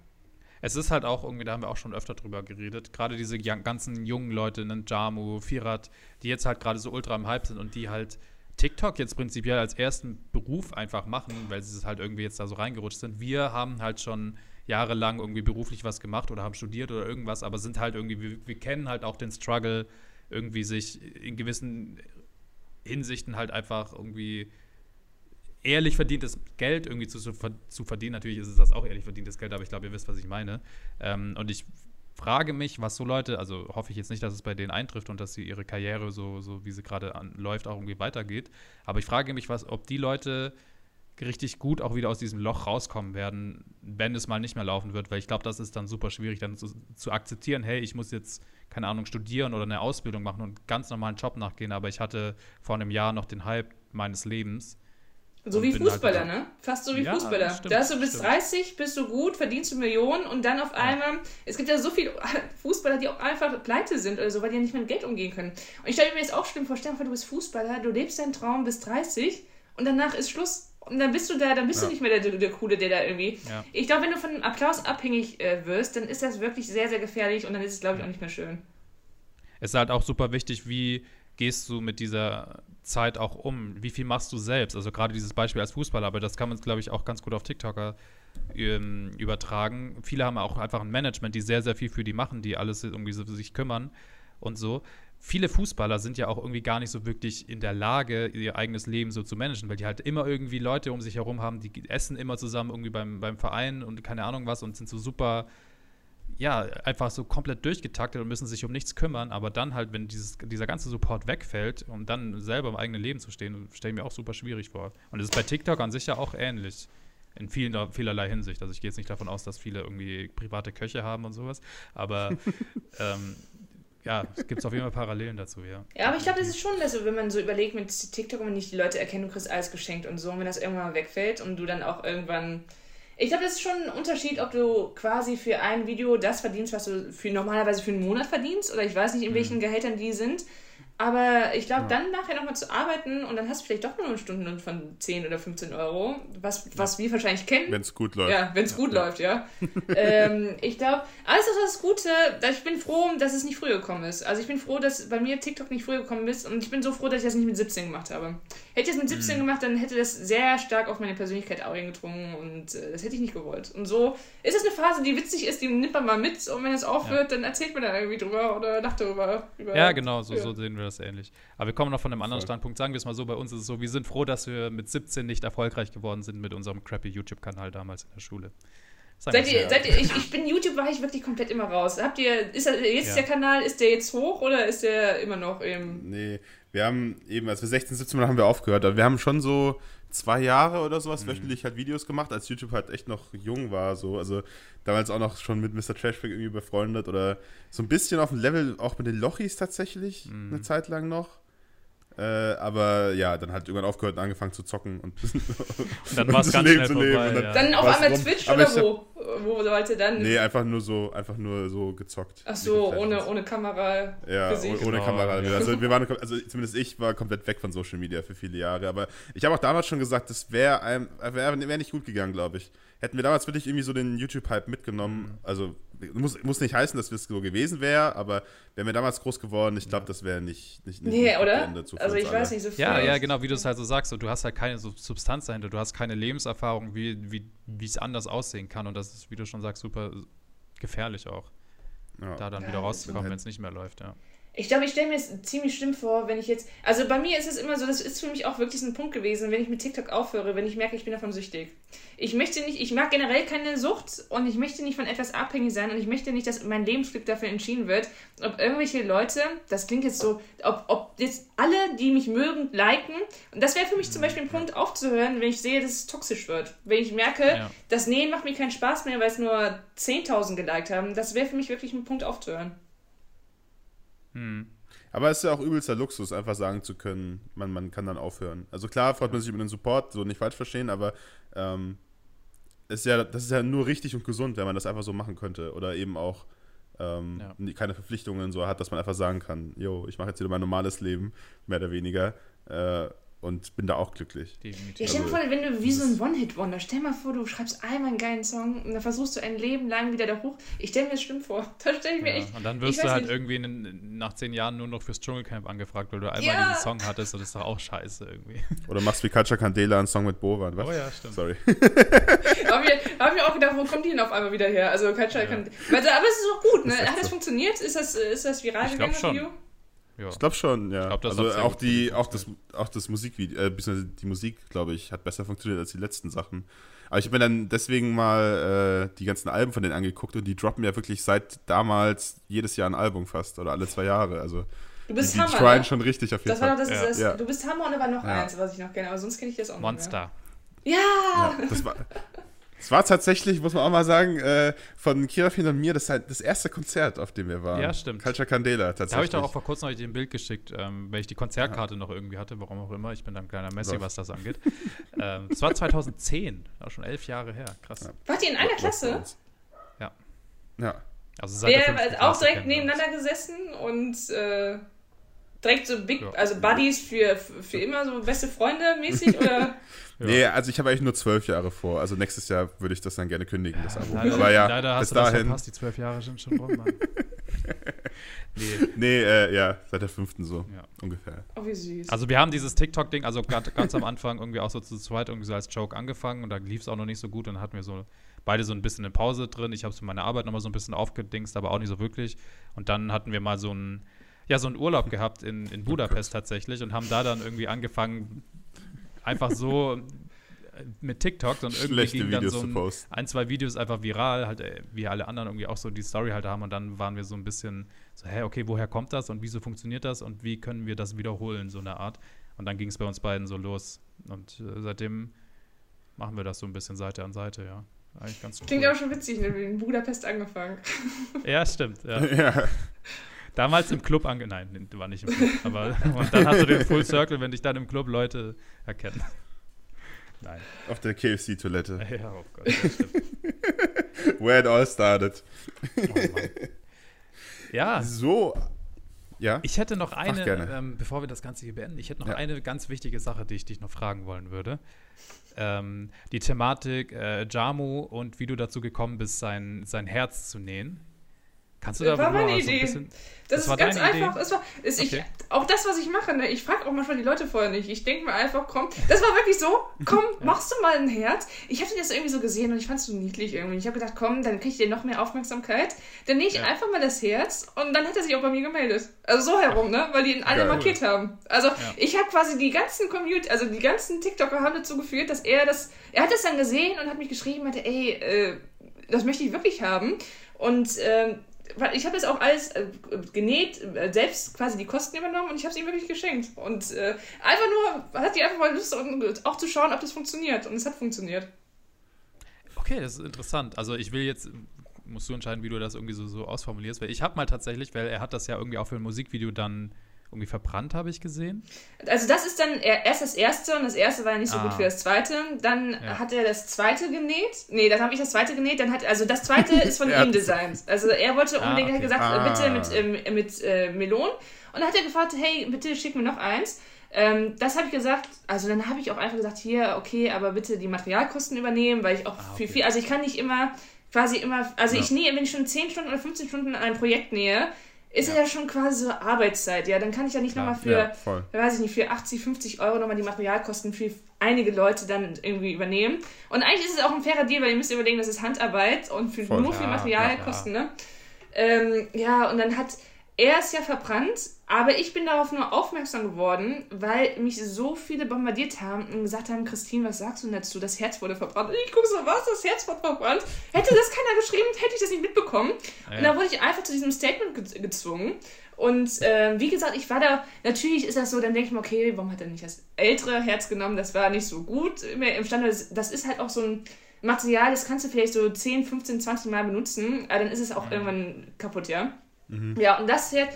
[SPEAKER 2] Es ist halt auch irgendwie, da haben wir auch schon öfter drüber geredet, gerade diese ganzen jungen Leute, ne, Jamu, Firat, die jetzt halt gerade so ultra im Hype sind und die halt TikTok jetzt prinzipiell als ersten Beruf einfach machen, weil sie es halt irgendwie jetzt da so reingerutscht sind. Wir haben halt schon jahrelang irgendwie beruflich was gemacht oder haben studiert oder irgendwas, aber sind halt irgendwie, wir, wir kennen halt auch den Struggle, irgendwie sich in gewissen Hinsichten halt einfach irgendwie ehrlich verdientes Geld irgendwie zu, zu verdienen. Natürlich ist es das auch ehrlich verdientes Geld, aber ich glaube, ihr wisst, was ich meine. Ähm, und ich frage mich, was so Leute, also hoffe ich jetzt nicht, dass es bei denen eintrifft und dass sie ihre Karriere so, so wie sie gerade läuft, auch irgendwie weitergeht. Aber ich frage mich, was, ob die Leute richtig gut auch wieder aus diesem Loch rauskommen werden, wenn es mal nicht mehr laufen wird, weil ich glaube, das ist dann super schwierig, dann zu, zu, akzeptieren, hey, ich muss jetzt, keine Ahnung, studieren oder eine Ausbildung machen und einen ganz normalen Job nachgehen, aber ich hatte vor einem Jahr noch den Hype meines Lebens.
[SPEAKER 3] So wie halt Fußballer, halt ne? Fast so wie ja, Fußballer. Stimmt, da hast du bis stimmt. 30, bist du gut, verdienst du Millionen und dann auf einmal, ja. es gibt ja so viele Fußballer, die auch einfach pleite sind oder so, weil die ja nicht mehr mit Geld umgehen können. Und ich stelle mir jetzt auch schlimm vor, vor, du bist Fußballer, du lebst deinen Traum bis 30 und danach ist Schluss und dann bist du da, dann bist ja. du nicht mehr der, der Coole, der da irgendwie. Ja. Ich glaube, wenn du von Applaus abhängig äh, wirst, dann ist das wirklich sehr, sehr gefährlich und dann ist es, glaube ich, auch nicht mehr schön.
[SPEAKER 2] Es ist halt auch super wichtig, wie gehst du mit dieser Zeit auch um? Wie viel machst du selbst? Also gerade dieses Beispiel als Fußballer, aber das kann man, glaube ich, auch ganz gut auf TikToker ähm, übertragen. Viele haben auch einfach ein Management, die sehr, sehr viel für die machen, die alles irgendwie so sich kümmern und so viele Fußballer sind ja auch irgendwie gar nicht so wirklich in der Lage, ihr eigenes Leben so zu managen, weil die halt immer irgendwie Leute um sich herum haben, die essen immer zusammen irgendwie beim, beim Verein und keine Ahnung was und sind so super, ja, einfach so komplett durchgetaktet und müssen sich um nichts kümmern. Aber dann halt, wenn dieses, dieser ganze Support wegfällt, um dann selber im eigenen Leben zu stehen, stelle ich mir auch super schwierig vor. Und es ist bei TikTok an sich ja auch ähnlich in vielen, vielerlei Hinsicht. Also ich gehe jetzt nicht davon aus, dass viele irgendwie private Köche haben und sowas, aber <laughs> ähm, ja, es gibt auf jeden Fall Parallelen dazu, ja.
[SPEAKER 3] Ja, aber ich glaube, das ist schon, dass, wenn man so überlegt mit TikTok und nicht die Leute erkennen, du kriegst alles geschenkt und so, und wenn das irgendwann mal wegfällt und du dann auch irgendwann. Ich glaube, das ist schon ein Unterschied, ob du quasi für ein Video das verdienst, was du für normalerweise für einen Monat verdienst, oder ich weiß nicht, in welchen mhm. Gehältern die sind. Aber ich glaube, ja. dann nachher nochmal zu arbeiten und dann hast du vielleicht doch nur eine Stunde von 10 oder 15 Euro, was, was ja. wir wahrscheinlich kennen.
[SPEAKER 1] Wenn es gut läuft.
[SPEAKER 3] Ja, wenn es gut ja. läuft, ja. <laughs> ähm, ich glaube, alles ist das Gute. Ich bin froh, dass es nicht früher gekommen ist. Also ich bin froh, dass bei mir TikTok nicht früher gekommen ist und ich bin so froh, dass ich das nicht mit 17 gemacht habe. Hätte ich das mit 17 mhm. gemacht, dann hätte das sehr stark auf meine Persönlichkeit auch eingedrungen und äh, das hätte ich nicht gewollt. Und so ist es eine Phase, die witzig ist, die nimmt man mal mit und wenn es aufhört, dann erzählt man da irgendwie drüber oder lacht darüber.
[SPEAKER 2] ja, genau, so, so sehen wir das ähnlich. Aber wir kommen noch von einem anderen Voll. Standpunkt. Sagen wir es mal so, bei uns ist es so, wir sind froh, dass wir mit 17 nicht erfolgreich geworden sind mit unserem crappy YouTube-Kanal damals in der Schule.
[SPEAKER 3] Seid ihr, seid ihr, ich, ich bin YouTube, war ich wirklich komplett immer raus. Habt ihr, ist das, jetzt ja. der Kanal, ist der jetzt hoch oder ist der immer noch im.
[SPEAKER 1] Nee, wir haben eben, als wir 16, 17 waren, haben wir aufgehört. Aber wir haben schon so zwei Jahre oder sowas mhm. wöchentlich halt Videos gemacht, als YouTube halt echt noch jung war. So. Also damals auch noch schon mit Mr. Trashback irgendwie befreundet oder so ein bisschen auf dem Level auch mit den Lochis tatsächlich mhm. eine Zeit lang noch. Äh, aber ja, dann hat irgendwann aufgehört und angefangen zu zocken und, <laughs> und
[SPEAKER 2] dann war es ganz Leben schnell vorbei,
[SPEAKER 3] dann, ja. dann, auf einmal rum. Twitch aber oder wo? Wo sollte dann?
[SPEAKER 1] Nee, einfach nur so, einfach nur so gezockt.
[SPEAKER 3] Ach so, ohne, ohne Kamera.
[SPEAKER 1] Ja, ohne, ohne genau. Kamera. Also wir waren, also zumindest ich war komplett weg von Social Media für viele Jahre. Aber ich habe auch damals schon gesagt, das wäre wär, wär nicht gut gegangen, glaube ich hätten wir damals wirklich irgendwie so den YouTube-Hype mitgenommen. Mhm. Also muss, muss nicht heißen, dass es so gewesen wäre, aber wären wir damals groß geworden, ich glaube, das wäre nicht, nicht,
[SPEAKER 3] nicht Nee, oder? also ich weiß nicht so
[SPEAKER 2] viel. Ja, ja, genau, wie du es halt so sagst. Und du hast halt keine Substanz dahinter, du hast keine Lebenserfahrung, wie, wie es anders aussehen kann. Und das ist, wie du schon sagst, super gefährlich auch. Ja. Da dann ja, wieder rauszukommen, wenn es nicht mehr läuft, ja.
[SPEAKER 3] Ich glaube, ich stelle mir es ziemlich schlimm vor, wenn ich jetzt. Also bei mir ist es immer so, das ist für mich auch wirklich ein Punkt gewesen, wenn ich mit TikTok aufhöre, wenn ich merke, ich bin davon süchtig. Ich möchte nicht, ich mag generell keine Sucht und ich möchte nicht von etwas abhängig sein und ich möchte nicht, dass mein Lebensglück dafür entschieden wird. Ob irgendwelche Leute, das klingt jetzt so, ob, ob jetzt alle, die mich mögen, liken. Und das wäre für mich zum Beispiel ein Punkt aufzuhören, wenn ich sehe, dass es toxisch wird. Wenn ich merke, ja. das Nähen macht mir keinen Spaß mehr, weil es nur 10.000 geliked haben. Das wäre für mich wirklich ein Punkt aufzuhören.
[SPEAKER 1] Hm. Aber es ist ja auch übelster Luxus, einfach sagen zu können, man, man kann dann aufhören. Also klar freut man sich über den Support, so nicht falsch verstehen, aber ähm, ist ja, das ist ja nur richtig und gesund, wenn man das einfach so machen könnte. Oder eben auch ähm, ja. keine Verpflichtungen so hat, dass man einfach sagen kann, yo, ich mache jetzt wieder mein normales Leben, mehr oder weniger. Äh, und bin da auch glücklich.
[SPEAKER 3] Definitiv. Ja, stell dir also, vor, wenn du wie so ein One-Hit-Wonder, stell mal vor, du schreibst einmal einen geilen Song und dann versuchst du ein Leben lang wieder da hoch. Ich stelle mir das schlimm vor. <laughs> Da stelle ich mir ja, echt.
[SPEAKER 2] Und dann wirst du halt nicht. irgendwie in, nach zehn Jahren nur noch fürs Dschungelcamp angefragt, weil du einmal ja. diesen Song hattest und das ist doch auch scheiße irgendwie. <laughs>
[SPEAKER 1] Oder machst wie Katja Candela einen Song mit Bovan, was?
[SPEAKER 2] Oh ja, stimmt.
[SPEAKER 1] Sorry.
[SPEAKER 3] habe <laughs> ich, hab ich auch gedacht, wo kommt die denn auf einmal wieder her? Also Katja ja. Candela. Aber es ist doch gut, ne? Hat das so. funktioniert? Ist das, ist das viral
[SPEAKER 2] ich gegangen, das
[SPEAKER 1] Video? Ja. Ich glaube schon, ja. Glaub, also auch die, auch das, auch das Musikvideo, äh, die Musik, glaube ich, hat besser funktioniert als die letzten Sachen. Aber ich habe mir dann deswegen mal äh, die ganzen Alben von denen angeguckt und die droppen ja wirklich seit damals jedes Jahr ein Album fast oder alle zwei Jahre. Also
[SPEAKER 3] du bist
[SPEAKER 1] die,
[SPEAKER 3] die
[SPEAKER 1] Hammer. Ne? schon richtig auf jeden
[SPEAKER 3] das Fall. War doch das, ja. das, ja. Du bist Hammer und da war noch ja. eins, was ich noch kenne, aber sonst kenne ich das auch
[SPEAKER 2] Monster.
[SPEAKER 3] nicht. Monster. Ja!
[SPEAKER 1] das war, <laughs> Es war tatsächlich, muss man auch mal sagen, äh, von Kirafin und mir das, halt das erste Konzert, auf dem wir waren.
[SPEAKER 2] Ja, stimmt.
[SPEAKER 1] Culture Candela, tatsächlich. Da
[SPEAKER 2] habe ich doch auch vor kurzem euch ein Bild geschickt, ähm, weil ich die Konzertkarte ja. noch irgendwie hatte, warum auch immer. Ich bin ein kleiner Messi, was das angeht. <laughs> ähm, es war 2010, auch schon elf Jahre her. Krass. Ja.
[SPEAKER 3] Wart ihr in einer Klasse?
[SPEAKER 1] Ja. Ja.
[SPEAKER 3] Also seit der auch direkt nebeneinander gesessen und äh, direkt so Big, ja. also Buddies für, für immer, so beste Freunde mäßig oder? <laughs>
[SPEAKER 1] Ja. Nee, also ich habe eigentlich nur zwölf Jahre vor. Also nächstes Jahr würde ich das dann gerne kündigen, das Abo.
[SPEAKER 2] Leider,
[SPEAKER 1] Aber ja,
[SPEAKER 2] leider hast bis du dahin. Das verpasst, die zwölf Jahre sind schon rum, Mann. <laughs>
[SPEAKER 1] nee, nee äh, ja, seit der fünften so ja. ungefähr.
[SPEAKER 3] Oh, wie süß.
[SPEAKER 2] Also wir haben dieses TikTok-Ding, also ganz am Anfang irgendwie auch so zu zweit irgendwie so als Joke angefangen und da lief es auch noch nicht so gut und dann hatten wir so beide so ein bisschen eine Pause drin. Ich habe es für meine Arbeit nochmal so ein bisschen aufgedingst, aber auch nicht so wirklich. Und dann hatten wir mal so einen, ja, so einen Urlaub gehabt in, in Budapest tatsächlich und haben da dann irgendwie angefangen, einfach so mit TikTok und irgendwie
[SPEAKER 1] Schlechte
[SPEAKER 2] ging dann
[SPEAKER 1] Videos
[SPEAKER 2] so ein, ein, zwei Videos einfach viral, halt äh, wie alle anderen irgendwie auch so die Story halt haben und dann waren wir so ein bisschen so, hä, okay, woher kommt das und wieso funktioniert das und wie können wir das wiederholen, so eine Art. Und dann ging es bei uns beiden so los und äh, seitdem machen wir das so ein bisschen Seite an Seite, ja. Eigentlich ganz
[SPEAKER 3] Klingt cool. auch schon witzig, ne? in Budapest angefangen.
[SPEAKER 2] Ja, stimmt. Ja. <laughs> ja. Damals im Club ange... Nein, war nicht im Club. Aber <laughs> und dann hast du den Full Circle, wenn dich dann im Club Leute erkennen. <laughs>
[SPEAKER 1] Nein. Auf der KFC-Toilette. <laughs>
[SPEAKER 2] Ja, oh Gott, das stimmt.
[SPEAKER 1] Where it all started.
[SPEAKER 2] Oh, ja.
[SPEAKER 1] So. Ja.
[SPEAKER 2] Ich hätte noch eine, ähm, bevor wir das Ganze hier beenden, ich hätte noch ja. eine ganz wichtige Sache, die ich dich noch fragen wollen würde. Ähm, die Thematik äh, Jamu und wie du dazu gekommen bist, sein, sein Herz zu nähen. Kannst du da
[SPEAKER 3] war meine
[SPEAKER 2] so
[SPEAKER 3] ein bisschen. Das, das ist ganz einfach. Es war, ist okay. ich, auch das, was ich mache, ne? ich frage auch manchmal die Leute vorher nicht. Ich denke mir einfach, komm, das war wirklich so, komm, <laughs> ja. machst du mal ein Herz. Ich habe das irgendwie so gesehen und ich fand es so niedlich irgendwie. Ich habe gedacht, komm, dann kriege ich dir noch mehr Aufmerksamkeit. Dann nehme ich ja. einfach mal das Herz und dann hat er sich auch bei mir gemeldet. Also so herum, ne? Weil die ihn alle Geil. markiert haben. Also ja. ich habe quasi die ganzen Community, also die ganzen TikToker haben dazu geführt, dass er das, er hat das dann gesehen und hat mich geschrieben, meinte, ey, äh, das möchte ich wirklich haben. Und ähm, ich habe das auch alles äh, genäht, äh, selbst quasi die Kosten übernommen und ich habe es ihm wirklich geschenkt. Und äh, einfach nur, hat die einfach mal Lust, und, auch zu schauen, ob das funktioniert. Und es hat funktioniert.
[SPEAKER 2] Okay, das ist interessant. Also ich will jetzt, musst du entscheiden, wie du das irgendwie so, so ausformulierst, weil ich habe mal tatsächlich, weil er hat das ja irgendwie auch für ein Musikvideo dann irgendwie verbrannt, habe ich gesehen.
[SPEAKER 3] Also das ist dann erst das erste und das erste war ja nicht so ah. gut für das zweite. Dann ja. hat er das zweite genäht. Nee, dann habe ich das zweite genäht. Dann hat also das zweite <laughs> ist von ihm designt. <laughs> Also er wollte ah, unbedingt, ah, okay. hat gesagt, bitte mit, ähm, mit äh, Melon. Und dann hat er gefragt, hey, bitte schick mir noch eins. Ähm, das habe ich gesagt, also dann habe ich auch einfach gesagt, hier, okay, aber bitte die Materialkosten übernehmen, weil ich auch ah, okay. viel, viel, also ich kann nicht immer quasi immer, also ja. ich nähe, wenn ich schon 10 Stunden oder 15 Stunden an einem Projekt nähe, ist ja. ja schon quasi so Arbeitszeit, ja. Dann kann ich ja nicht nochmal für, ja, weiß ich nicht, für 80, 50 Euro nochmal die Materialkosten für einige Leute dann irgendwie übernehmen. Und eigentlich ist es auch ein fairer Deal, weil ihr müsst überlegen, das ist Handarbeit und für voll, nur für Materialkosten, ne? Ähm, ja, und dann hat er ist ja verbrannt, aber ich bin darauf nur aufmerksam geworden, weil mich so viele bombardiert haben und gesagt haben, Christine, was sagst du dazu? Das Herz wurde verbrannt. Und ich gucke so, was? Das Herz wurde verbrannt? Hätte das keiner geschrieben, hätte ich das nicht mitbekommen. Ja. Und da wurde ich einfach zu diesem Statement ge gezwungen. Und äh, wie gesagt, ich war da, natürlich ist das so, dann denke ich mir, okay, warum hat er nicht das ältere Herz genommen? Das war nicht so gut mehr imstande. Das ist halt auch so ein Material, das kannst du vielleicht so 10, 15, 20 Mal benutzen, aber dann ist es auch ja. irgendwann kaputt, ja. Mhm. Ja, und das Herz,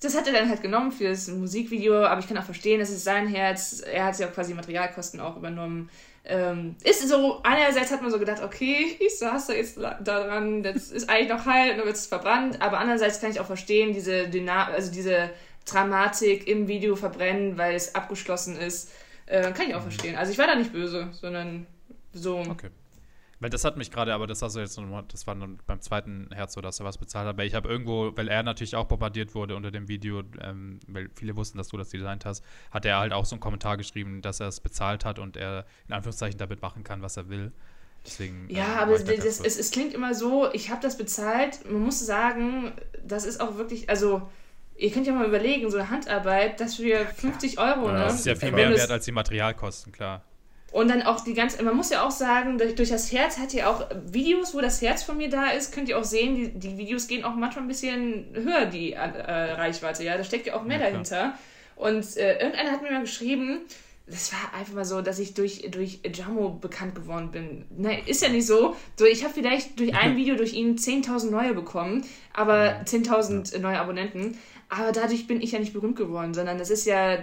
[SPEAKER 3] das hat er dann halt genommen für das Musikvideo, aber ich kann auch verstehen, das ist sein Herz. Er hat ja auch quasi Materialkosten auch übernommen. Ähm, ist so, einerseits hat man so gedacht, okay, ich saß da jetzt da dran, das ist eigentlich noch heil und dann wird es verbrannt, aber andererseits kann ich auch verstehen, diese Dynam also diese Dramatik im Video verbrennen, weil es abgeschlossen ist, äh, kann ich auch mhm. verstehen. Also ich war da nicht böse, sondern so.
[SPEAKER 2] Okay. Weil das hat mich gerade, aber das hast du jetzt nochmal, das war dann beim zweiten Herz so, dass er was bezahlt hat. Weil ich habe irgendwo, weil er natürlich auch bombardiert wurde unter dem Video, ähm, weil viele wussten, dass du das designt hast, hat er halt auch so einen Kommentar geschrieben, dass er es bezahlt hat und er in Anführungszeichen damit machen kann, was er will. Deswegen,
[SPEAKER 3] ja, äh, aber das, das, es, es klingt immer so, ich habe das bezahlt. Man muss sagen, das ist auch wirklich, also ihr könnt ja mal überlegen, so eine Handarbeit, das für 50 Euro, ja, ne?
[SPEAKER 2] Das ist ja viel mehr wert als die Materialkosten, klar.
[SPEAKER 3] Und dann auch die ganze, man muss ja auch sagen, durch, durch, das Herz hat ihr auch Videos, wo das Herz von mir da ist, könnt ihr auch sehen, die, die Videos gehen auch manchmal ein bisschen höher, die äh, Reichweite, ja, da steckt ja auch mehr ja, dahinter. Und äh, irgendeiner hat mir mal geschrieben, das war einfach mal so, dass ich durch, durch Jamo bekannt geworden bin. Nein, ist ja nicht so. so ich habe vielleicht durch ein <laughs> Video durch ihn 10.000 neue bekommen, aber 10.000 neue Abonnenten. Aber dadurch bin ich ja nicht berühmt geworden, sondern das ist ja.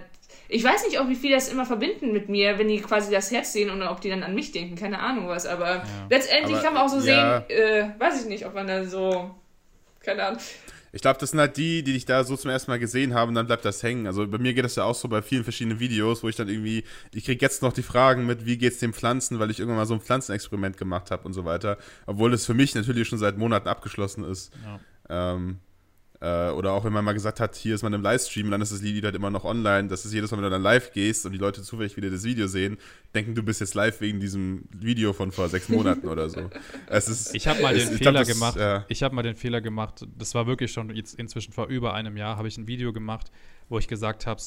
[SPEAKER 3] Ich weiß nicht, auch wie viel das immer verbinden mit mir, wenn die quasi das Herz sehen und ob die dann an mich denken. Keine Ahnung was. Aber ja. letztendlich aber, kann man auch so ja. sehen, äh, weiß ich nicht, ob man da so. Keine Ahnung.
[SPEAKER 1] Ich glaube, das sind halt die, die dich da so zum ersten Mal gesehen haben und dann bleibt das hängen. Also bei mir geht das ja auch so bei vielen verschiedenen Videos, wo ich dann irgendwie, ich kriege jetzt noch die Fragen mit, wie geht's den Pflanzen, weil ich irgendwann mal so ein Pflanzenexperiment gemacht habe und so weiter. Obwohl es für mich natürlich schon seit Monaten abgeschlossen ist. Ja. Ähm, äh, oder auch wenn man mal gesagt hat, hier ist man im Livestream und dann ist das Lied halt immer noch online. Das ist jedes Mal, wenn du dann live gehst und die Leute zufällig wieder das Video sehen, denken, du bist jetzt live wegen diesem Video von vor sechs Monaten oder so. <laughs>
[SPEAKER 2] Es ist, ich habe mal den Fehler glaub, das, gemacht. Ja. Ich habe mal den Fehler gemacht. Das war wirklich schon jetzt inzwischen vor über einem Jahr, habe ich ein Video gemacht, wo ich gesagt habe,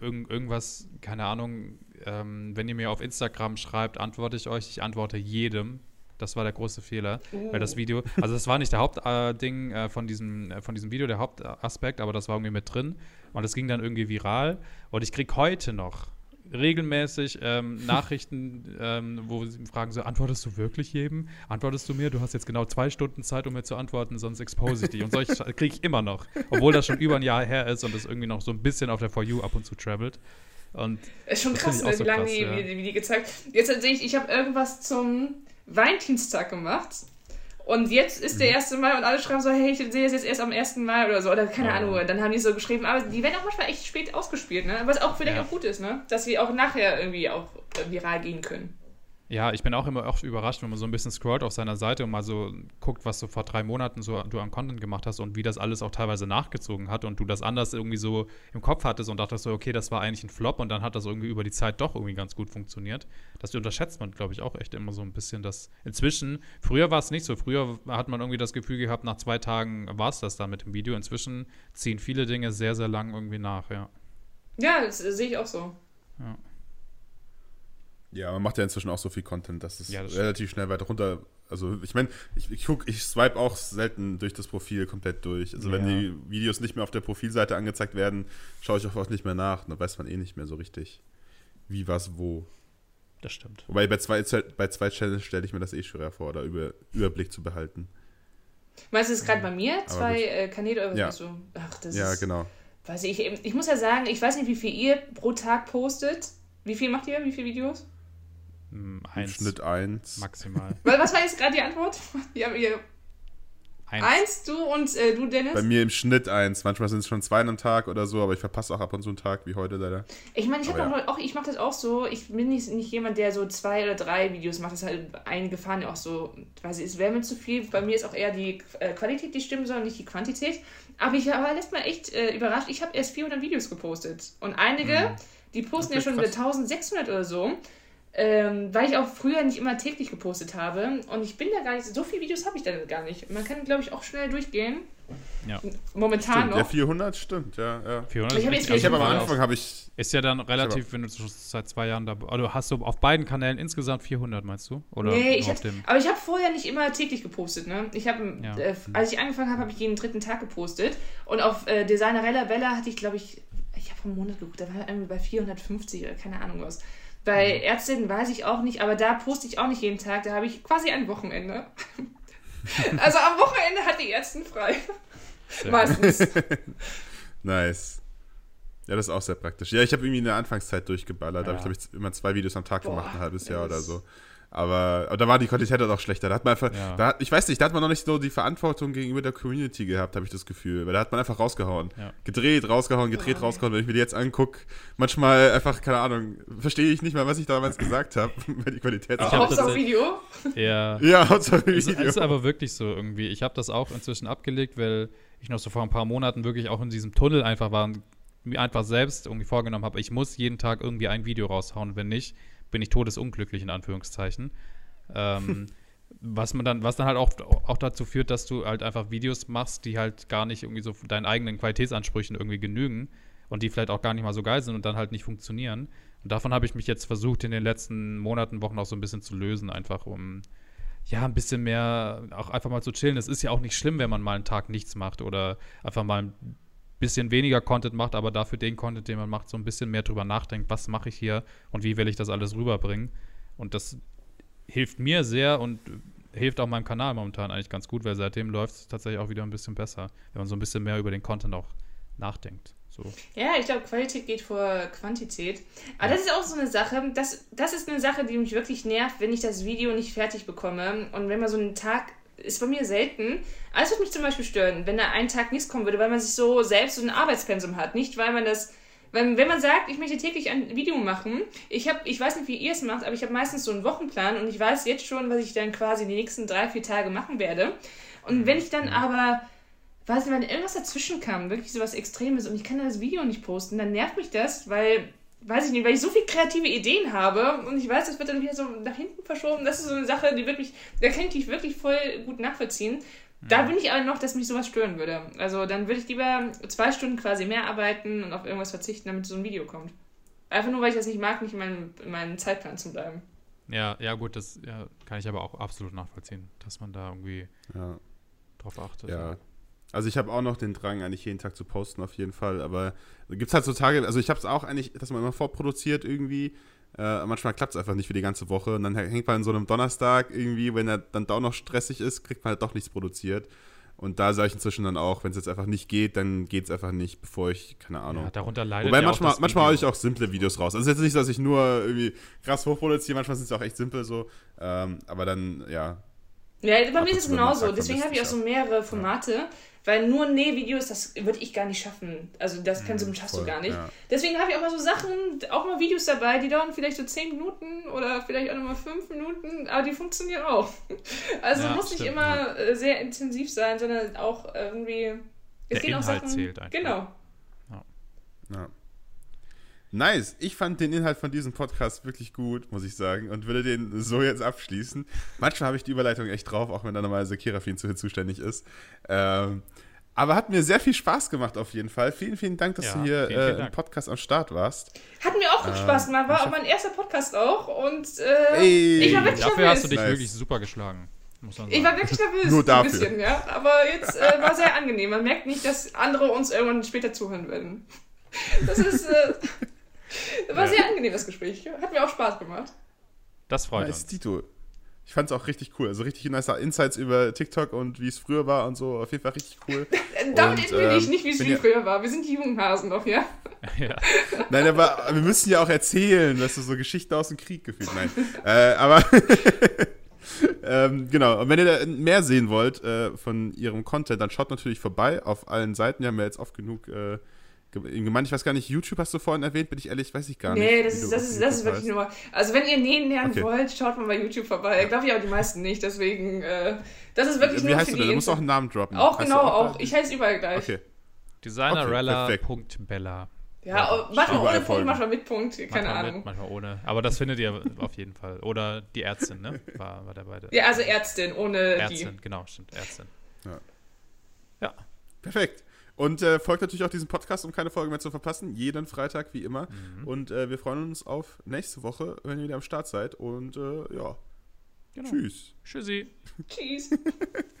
[SPEAKER 2] irgend, irgendwas, keine Ahnung, ähm, wenn ihr mir auf Instagram schreibt, antworte ich euch. Ich antworte jedem. Das war der große Fehler. Uh. Weil das Video, also das war nicht der Hauptding äh, äh, von, diesem, äh, von diesem Video, der Hauptaspekt, aber das war irgendwie mit drin. Und das ging dann irgendwie viral. Und ich kriege heute noch regelmäßig ähm, <laughs> Nachrichten, ähm, wo sie fragen so, antwortest du wirklich jedem? Antwortest du mir? Du hast jetzt genau zwei Stunden Zeit, um mir zu antworten, sonst expose ich dich. Und solche <laughs> kriege ich immer noch. Obwohl das schon über ein Jahr her ist und es irgendwie noch so ein bisschen auf der For You ab und zu travelt. Und
[SPEAKER 3] ist schon krass, ne, wie lange die, ja. wie, die gezeigt. Jetzt sehe ich, ich habe irgendwas zum Valentinstag gemacht. Und jetzt ist der 1. Mhm. Mai und alle schreiben so, hey, ich sehe es jetzt erst am 1. Mai oder so. Oder keine ja. Ahnung. Dann haben die so geschrieben, aber die werden auch manchmal echt spät ausgespielt, ne? Was auch vielleicht ja. auch gut ist, ne? Dass wir auch nachher irgendwie auch viral gehen können.
[SPEAKER 2] Ja, ich bin auch immer oft überrascht, wenn man so ein bisschen scrollt auf seiner Seite und mal so guckt, was du vor drei Monaten so du an Content gemacht hast und wie das alles auch teilweise nachgezogen hat und du das anders irgendwie so im Kopf hattest und dachtest so, okay, das war eigentlich ein Flop und dann hat das irgendwie über die Zeit doch irgendwie ganz gut funktioniert. Das unterschätzt man, glaube ich, auch echt immer so ein bisschen, dass inzwischen, früher war es nicht so, früher hat man irgendwie das Gefühl gehabt, nach zwei Tagen war es das dann mit dem Video. Inzwischen ziehen viele Dinge sehr, sehr lang irgendwie nach, ja.
[SPEAKER 3] Ja, das sehe ich auch so.
[SPEAKER 2] Ja.
[SPEAKER 1] Ja, man macht ja inzwischen auch so viel Content, dass es ja, das relativ schnell weiter runter. Also ich meine, ich, ich guck, ich swipe auch selten durch das Profil komplett durch. Also ja. wenn die Videos nicht mehr auf der Profilseite angezeigt werden, schaue ich auch oft nicht mehr nach. Dann weiß man eh nicht mehr so richtig, wie was wo.
[SPEAKER 2] Das stimmt.
[SPEAKER 1] Wobei bei zwei, bei zwei Channels stelle ich mir das eh schwerer vor, da über, Überblick zu behalten.
[SPEAKER 3] Meinst du es gerade bei mir? Zwei äh, Kanäle oder
[SPEAKER 1] ja. so? Ach, das ja, ist, genau.
[SPEAKER 3] Weiß ich, ich muss ja sagen, ich weiß nicht, wie viel ihr pro Tag postet. Wie viel macht ihr? Wie viele Videos?
[SPEAKER 1] Eins. Schnitt 1.
[SPEAKER 2] Maximal. <laughs>
[SPEAKER 3] Was war jetzt gerade die Antwort? <laughs> Ja, ihr Eins. eins, du und äh, du, Dennis?
[SPEAKER 1] Bei mir im Schnitt eins. Manchmal sind es schon zwei am Tag oder so, aber ich verpasse auch ab und zu einen Tag, wie heute leider.
[SPEAKER 3] Ich meine, ich habe ja. auch, ich mache das auch so. Ich bin nicht, nicht jemand, der so zwei oder drei Videos macht. Das halt einige fahren ja auch so, weiß ich, es wäre mir zu viel. Bei mir ist auch eher die äh, Qualität, die stimmen soll, nicht die Quantität. Aber ich war letztes Mal echt äh, überrascht. Ich habe erst 400 Videos gepostet. Und einige, hm. die posten ja schon krass. 1600 oder so. Ähm, weil ich auch früher nicht immer täglich gepostet habe. Und ich bin da gar nicht, so viele Videos habe ich da gar nicht. Man kann, glaube ich, auch schnell durchgehen.
[SPEAKER 2] Ja.
[SPEAKER 3] Momentan
[SPEAKER 1] stimmt,
[SPEAKER 3] noch.
[SPEAKER 1] Ja, 400 stimmt, ja. ja.
[SPEAKER 2] 400
[SPEAKER 3] ich habe
[SPEAKER 1] ich hab am Anfang habe ich.
[SPEAKER 2] Ist ja dann relativ, wenn du seit zwei Jahren dabei Also hast du auf beiden Kanälen insgesamt 400, meinst du? Oder
[SPEAKER 3] nee, ich hab, aber ich habe vorher nicht immer täglich gepostet, ne? Ich habe, ja. äh, als ich angefangen habe, habe ich jeden dritten Tag gepostet. Und auf äh, Designerella Bella hatte ich, glaube ich, ich habe vom Monat geguckt, da war irgendwie bei 450 oder keine Ahnung was. Bei mhm. Ärztinnen weiß ich auch nicht, aber da poste ich auch nicht jeden Tag. Da habe ich quasi ein Wochenende. <laughs> also am Wochenende hat die Ärztin frei. Meistens. <laughs>
[SPEAKER 1] nice. Ja, das ist auch sehr praktisch. Ja, ich habe irgendwie in der Anfangszeit durchgeballert. Ja. Da habe ich, glaube ich, immer zwei Videos am Tag Boah, gemacht, ein halbes Jahr oder so. Aber, aber da war die Qualität halt auch schlechter. Da hat man einfach, ja. da, ich weiß nicht, da hat man noch nicht so die Verantwortung gegenüber der Community gehabt, habe ich das Gefühl. Weil da hat man einfach rausgehauen. Ja. Gedreht, rausgehauen, gedreht, oh, rausgehauen. Wenn ich mir die jetzt angucke, manchmal einfach, keine Ahnung, verstehe ich nicht mal, was ich damals gesagt habe, <laughs> weil die Qualität
[SPEAKER 3] ist. Hauptsache Video?
[SPEAKER 2] Ja.
[SPEAKER 1] Ja, Hauptsache Video.
[SPEAKER 2] Es ist aber wirklich so irgendwie. Ich habe das auch inzwischen abgelegt, weil ich noch so vor ein paar Monaten wirklich auch in diesem Tunnel einfach war und mir einfach selbst irgendwie vorgenommen habe, ich muss jeden Tag irgendwie ein Video raushauen. Wenn nicht, bin ich todesunglücklich in Anführungszeichen. Ähm, <laughs> was man dann, was dann halt auch, auch dazu führt, dass du halt einfach Videos machst, die halt gar nicht irgendwie so deinen eigenen Qualitätsansprüchen irgendwie genügen und die vielleicht auch gar nicht mal so geil sind und dann halt nicht funktionieren. Und davon habe ich mich jetzt versucht, in den letzten Monaten, Wochen auch so ein bisschen zu lösen, einfach um ja, ein bisschen mehr auch einfach mal zu chillen. Es ist ja auch nicht schlimm, wenn man mal einen Tag nichts macht oder einfach mal ein bisschen weniger Content macht, aber dafür den Content, den man macht, so ein bisschen mehr drüber nachdenkt, was mache ich hier und wie will ich das alles rüberbringen. Und das hilft mir sehr und hilft auch meinem Kanal momentan eigentlich ganz gut, weil seitdem läuft es tatsächlich auch wieder ein bisschen besser, wenn man so ein bisschen mehr über den Content auch nachdenkt. So.
[SPEAKER 3] Ja, ich glaube, Qualität geht vor Quantität. Aber ja. das ist auch so eine Sache, das, das ist eine Sache, die mich wirklich nervt, wenn ich das Video nicht fertig bekomme. Und wenn man so einen Tag, ist bei mir selten. Alles würde mich zum Beispiel stören, wenn da ein Tag nichts kommen würde, weil man sich so selbst so ein Arbeitspensum hat. Nicht, weil man das wenn, wenn man sagt, ich möchte täglich ein Video machen, ich habe, ich weiß nicht, wie ihr es macht, aber ich habe meistens so einen Wochenplan und ich weiß jetzt schon, was ich dann quasi die nächsten drei, vier Tage machen werde. Und wenn ich dann mhm. aber, weiß nicht, wenn irgendwas dazwischen kam, wirklich so was Extremes und ich kann das Video nicht posten, dann nervt mich das, weil weiß ich nicht, weil ich so viele kreative Ideen habe und ich weiß, das wird dann wieder so nach hinten verschoben. Das ist so eine Sache, die wirklich, da kann ich wirklich voll gut nachvollziehen. Da bin ich aber noch, dass mich sowas stören würde. Also dann würde ich lieber zwei Stunden quasi mehr arbeiten und auf irgendwas verzichten, damit so ein Video kommt. Einfach nur, weil ich das nicht mag, nicht in meinem, in meinem Zeitplan zu bleiben.
[SPEAKER 2] Ja, ja, gut, das ja, kann ich aber auch absolut nachvollziehen, dass man da irgendwie ja. drauf achtet.
[SPEAKER 1] Ja. Also ich habe auch noch den Drang, eigentlich jeden Tag zu posten, auf jeden Fall. Aber gibt es halt so Tage, also ich habe es auch eigentlich, dass man immer vorproduziert irgendwie. Äh, manchmal klappt es einfach nicht für die ganze Woche und dann hängt man in so einem Donnerstag irgendwie, wenn er dann doch noch stressig ist, kriegt man halt doch nichts produziert. Und da sage ich inzwischen dann auch, wenn es jetzt einfach nicht geht, dann geht es einfach nicht, bevor ich, keine Ahnung. Ja,
[SPEAKER 2] darunter leidet
[SPEAKER 1] Wobei ja manchmal, manchmal haue ich auch simple Videos raus. Also jetzt nicht, dass ich nur irgendwie krass hochproduziere, manchmal sind es auch echt simpel so. Ähm, aber dann, ja.
[SPEAKER 3] Ja, bei mir ist es genauso. Deswegen habe ich auch so mehrere Formate. Ja. Weil nur Nähvideos, das würde ich gar nicht schaffen. Also das Pensum mhm, schaffst voll, du gar nicht. Ja. Deswegen habe ich auch mal so Sachen, auch mal Videos dabei, die dauern vielleicht so 10 Minuten oder vielleicht auch nochmal 5 Minuten, aber die funktionieren auch. <laughs> Also ja, muss nicht immer ja. Äh, sehr intensiv sein, sondern auch irgendwie.
[SPEAKER 2] Es Der Inhalt Sachen, zählt einfach.
[SPEAKER 3] Genau.
[SPEAKER 1] Ja. Nice. Ich fand den Inhalt von diesem Podcast wirklich gut, muss ich sagen, und würde den so jetzt abschließen. Manchmal habe ich die Überleitung echt drauf, auch wenn da normalerweise Kirafin zu zuständig ist. Ähm, aber hat mir sehr viel Spaß gemacht auf jeden Fall. Vielen, vielen Dank, dass ja, du hier äh, im Podcast am Start warst.
[SPEAKER 3] Hat mir auch ähm, Spaß gemacht. War auch mein erster Podcast auch. Und äh, ey,
[SPEAKER 2] ich war wirklich Dafür nervös. hast du dich nice. wirklich super geschlagen.
[SPEAKER 3] Ich war wirklich nervös.
[SPEAKER 1] Nur dafür.
[SPEAKER 3] Ein bisschen, ja. Aber jetzt äh, war sehr angenehm. Man merkt nicht, dass andere uns irgendwann später zuhören werden. Das ist. <laughs> War ja. sehr angenehm, das Gespräch. Hat mir auch Spaß gemacht.
[SPEAKER 2] Das freut nice, uns.
[SPEAKER 1] Tito. Ich fand es auch richtig cool. Also richtig nice Insights über TikTok und wie es früher war und so. Auf jeden Fall richtig cool. <laughs>
[SPEAKER 3] Damit und, ähm, ich nicht, wie es viel früher war. Wir sind die jungen Hasen noch, ja? <laughs>
[SPEAKER 2] ja.
[SPEAKER 1] Nein, aber wir müssen ja auch erzählen, dass du so Geschichten aus dem Krieg gefühlt. Nein. äh, aber ähm, genau. Und wenn ihr mehr sehen wollt äh, von ihrem Content, dann schaut natürlich vorbei auf allen Seiten. Wir haben ja jetzt oft genug äh, gemeint, ich weiß gar nicht, YouTube hast du vorhin erwähnt, bin ich ehrlich, weiß ich gar nicht.
[SPEAKER 3] Nee, das ist, das ist, das ist wirklich nur. Also, wenn ihr nähen lernen okay. wollt, schaut mal bei YouTube vorbei. Ich glaube ich auch die meisten nicht, deswegen, äh, das ist wirklich
[SPEAKER 1] Wie
[SPEAKER 3] nur
[SPEAKER 1] heißt
[SPEAKER 3] für
[SPEAKER 1] du denn? Du musst auch einen Namen droppen.
[SPEAKER 3] Auch genau, auch. Ich heiße überall gleich.
[SPEAKER 1] Okay.
[SPEAKER 2] Designerella.bella.
[SPEAKER 3] Ja, ja, manchmal ohne Punkt, folgen. manchmal mit Punkt, keine
[SPEAKER 2] manchmal
[SPEAKER 3] Ahnung.
[SPEAKER 2] Mit, manchmal ohne. Aber das findet ihr auf jeden Fall. Oder die Ärztin, ne? War, war der beide.
[SPEAKER 3] Ja, also Ärztin, ohne
[SPEAKER 2] Ärztin, die.
[SPEAKER 3] Ärztin,
[SPEAKER 2] genau, stimmt. Ärztin.
[SPEAKER 1] Ja.
[SPEAKER 2] Ja.
[SPEAKER 1] Perfekt. Und äh, folgt natürlich auch diesem Podcast, um keine Folge mehr zu verpassen. Jeden Freitag, wie immer. Mhm. Und äh, wir freuen uns auf nächste Woche, wenn ihr wieder am Start seid. Und äh, ja. Genau. Tschüss.
[SPEAKER 2] Tschüssi.
[SPEAKER 3] Tschüss. <laughs>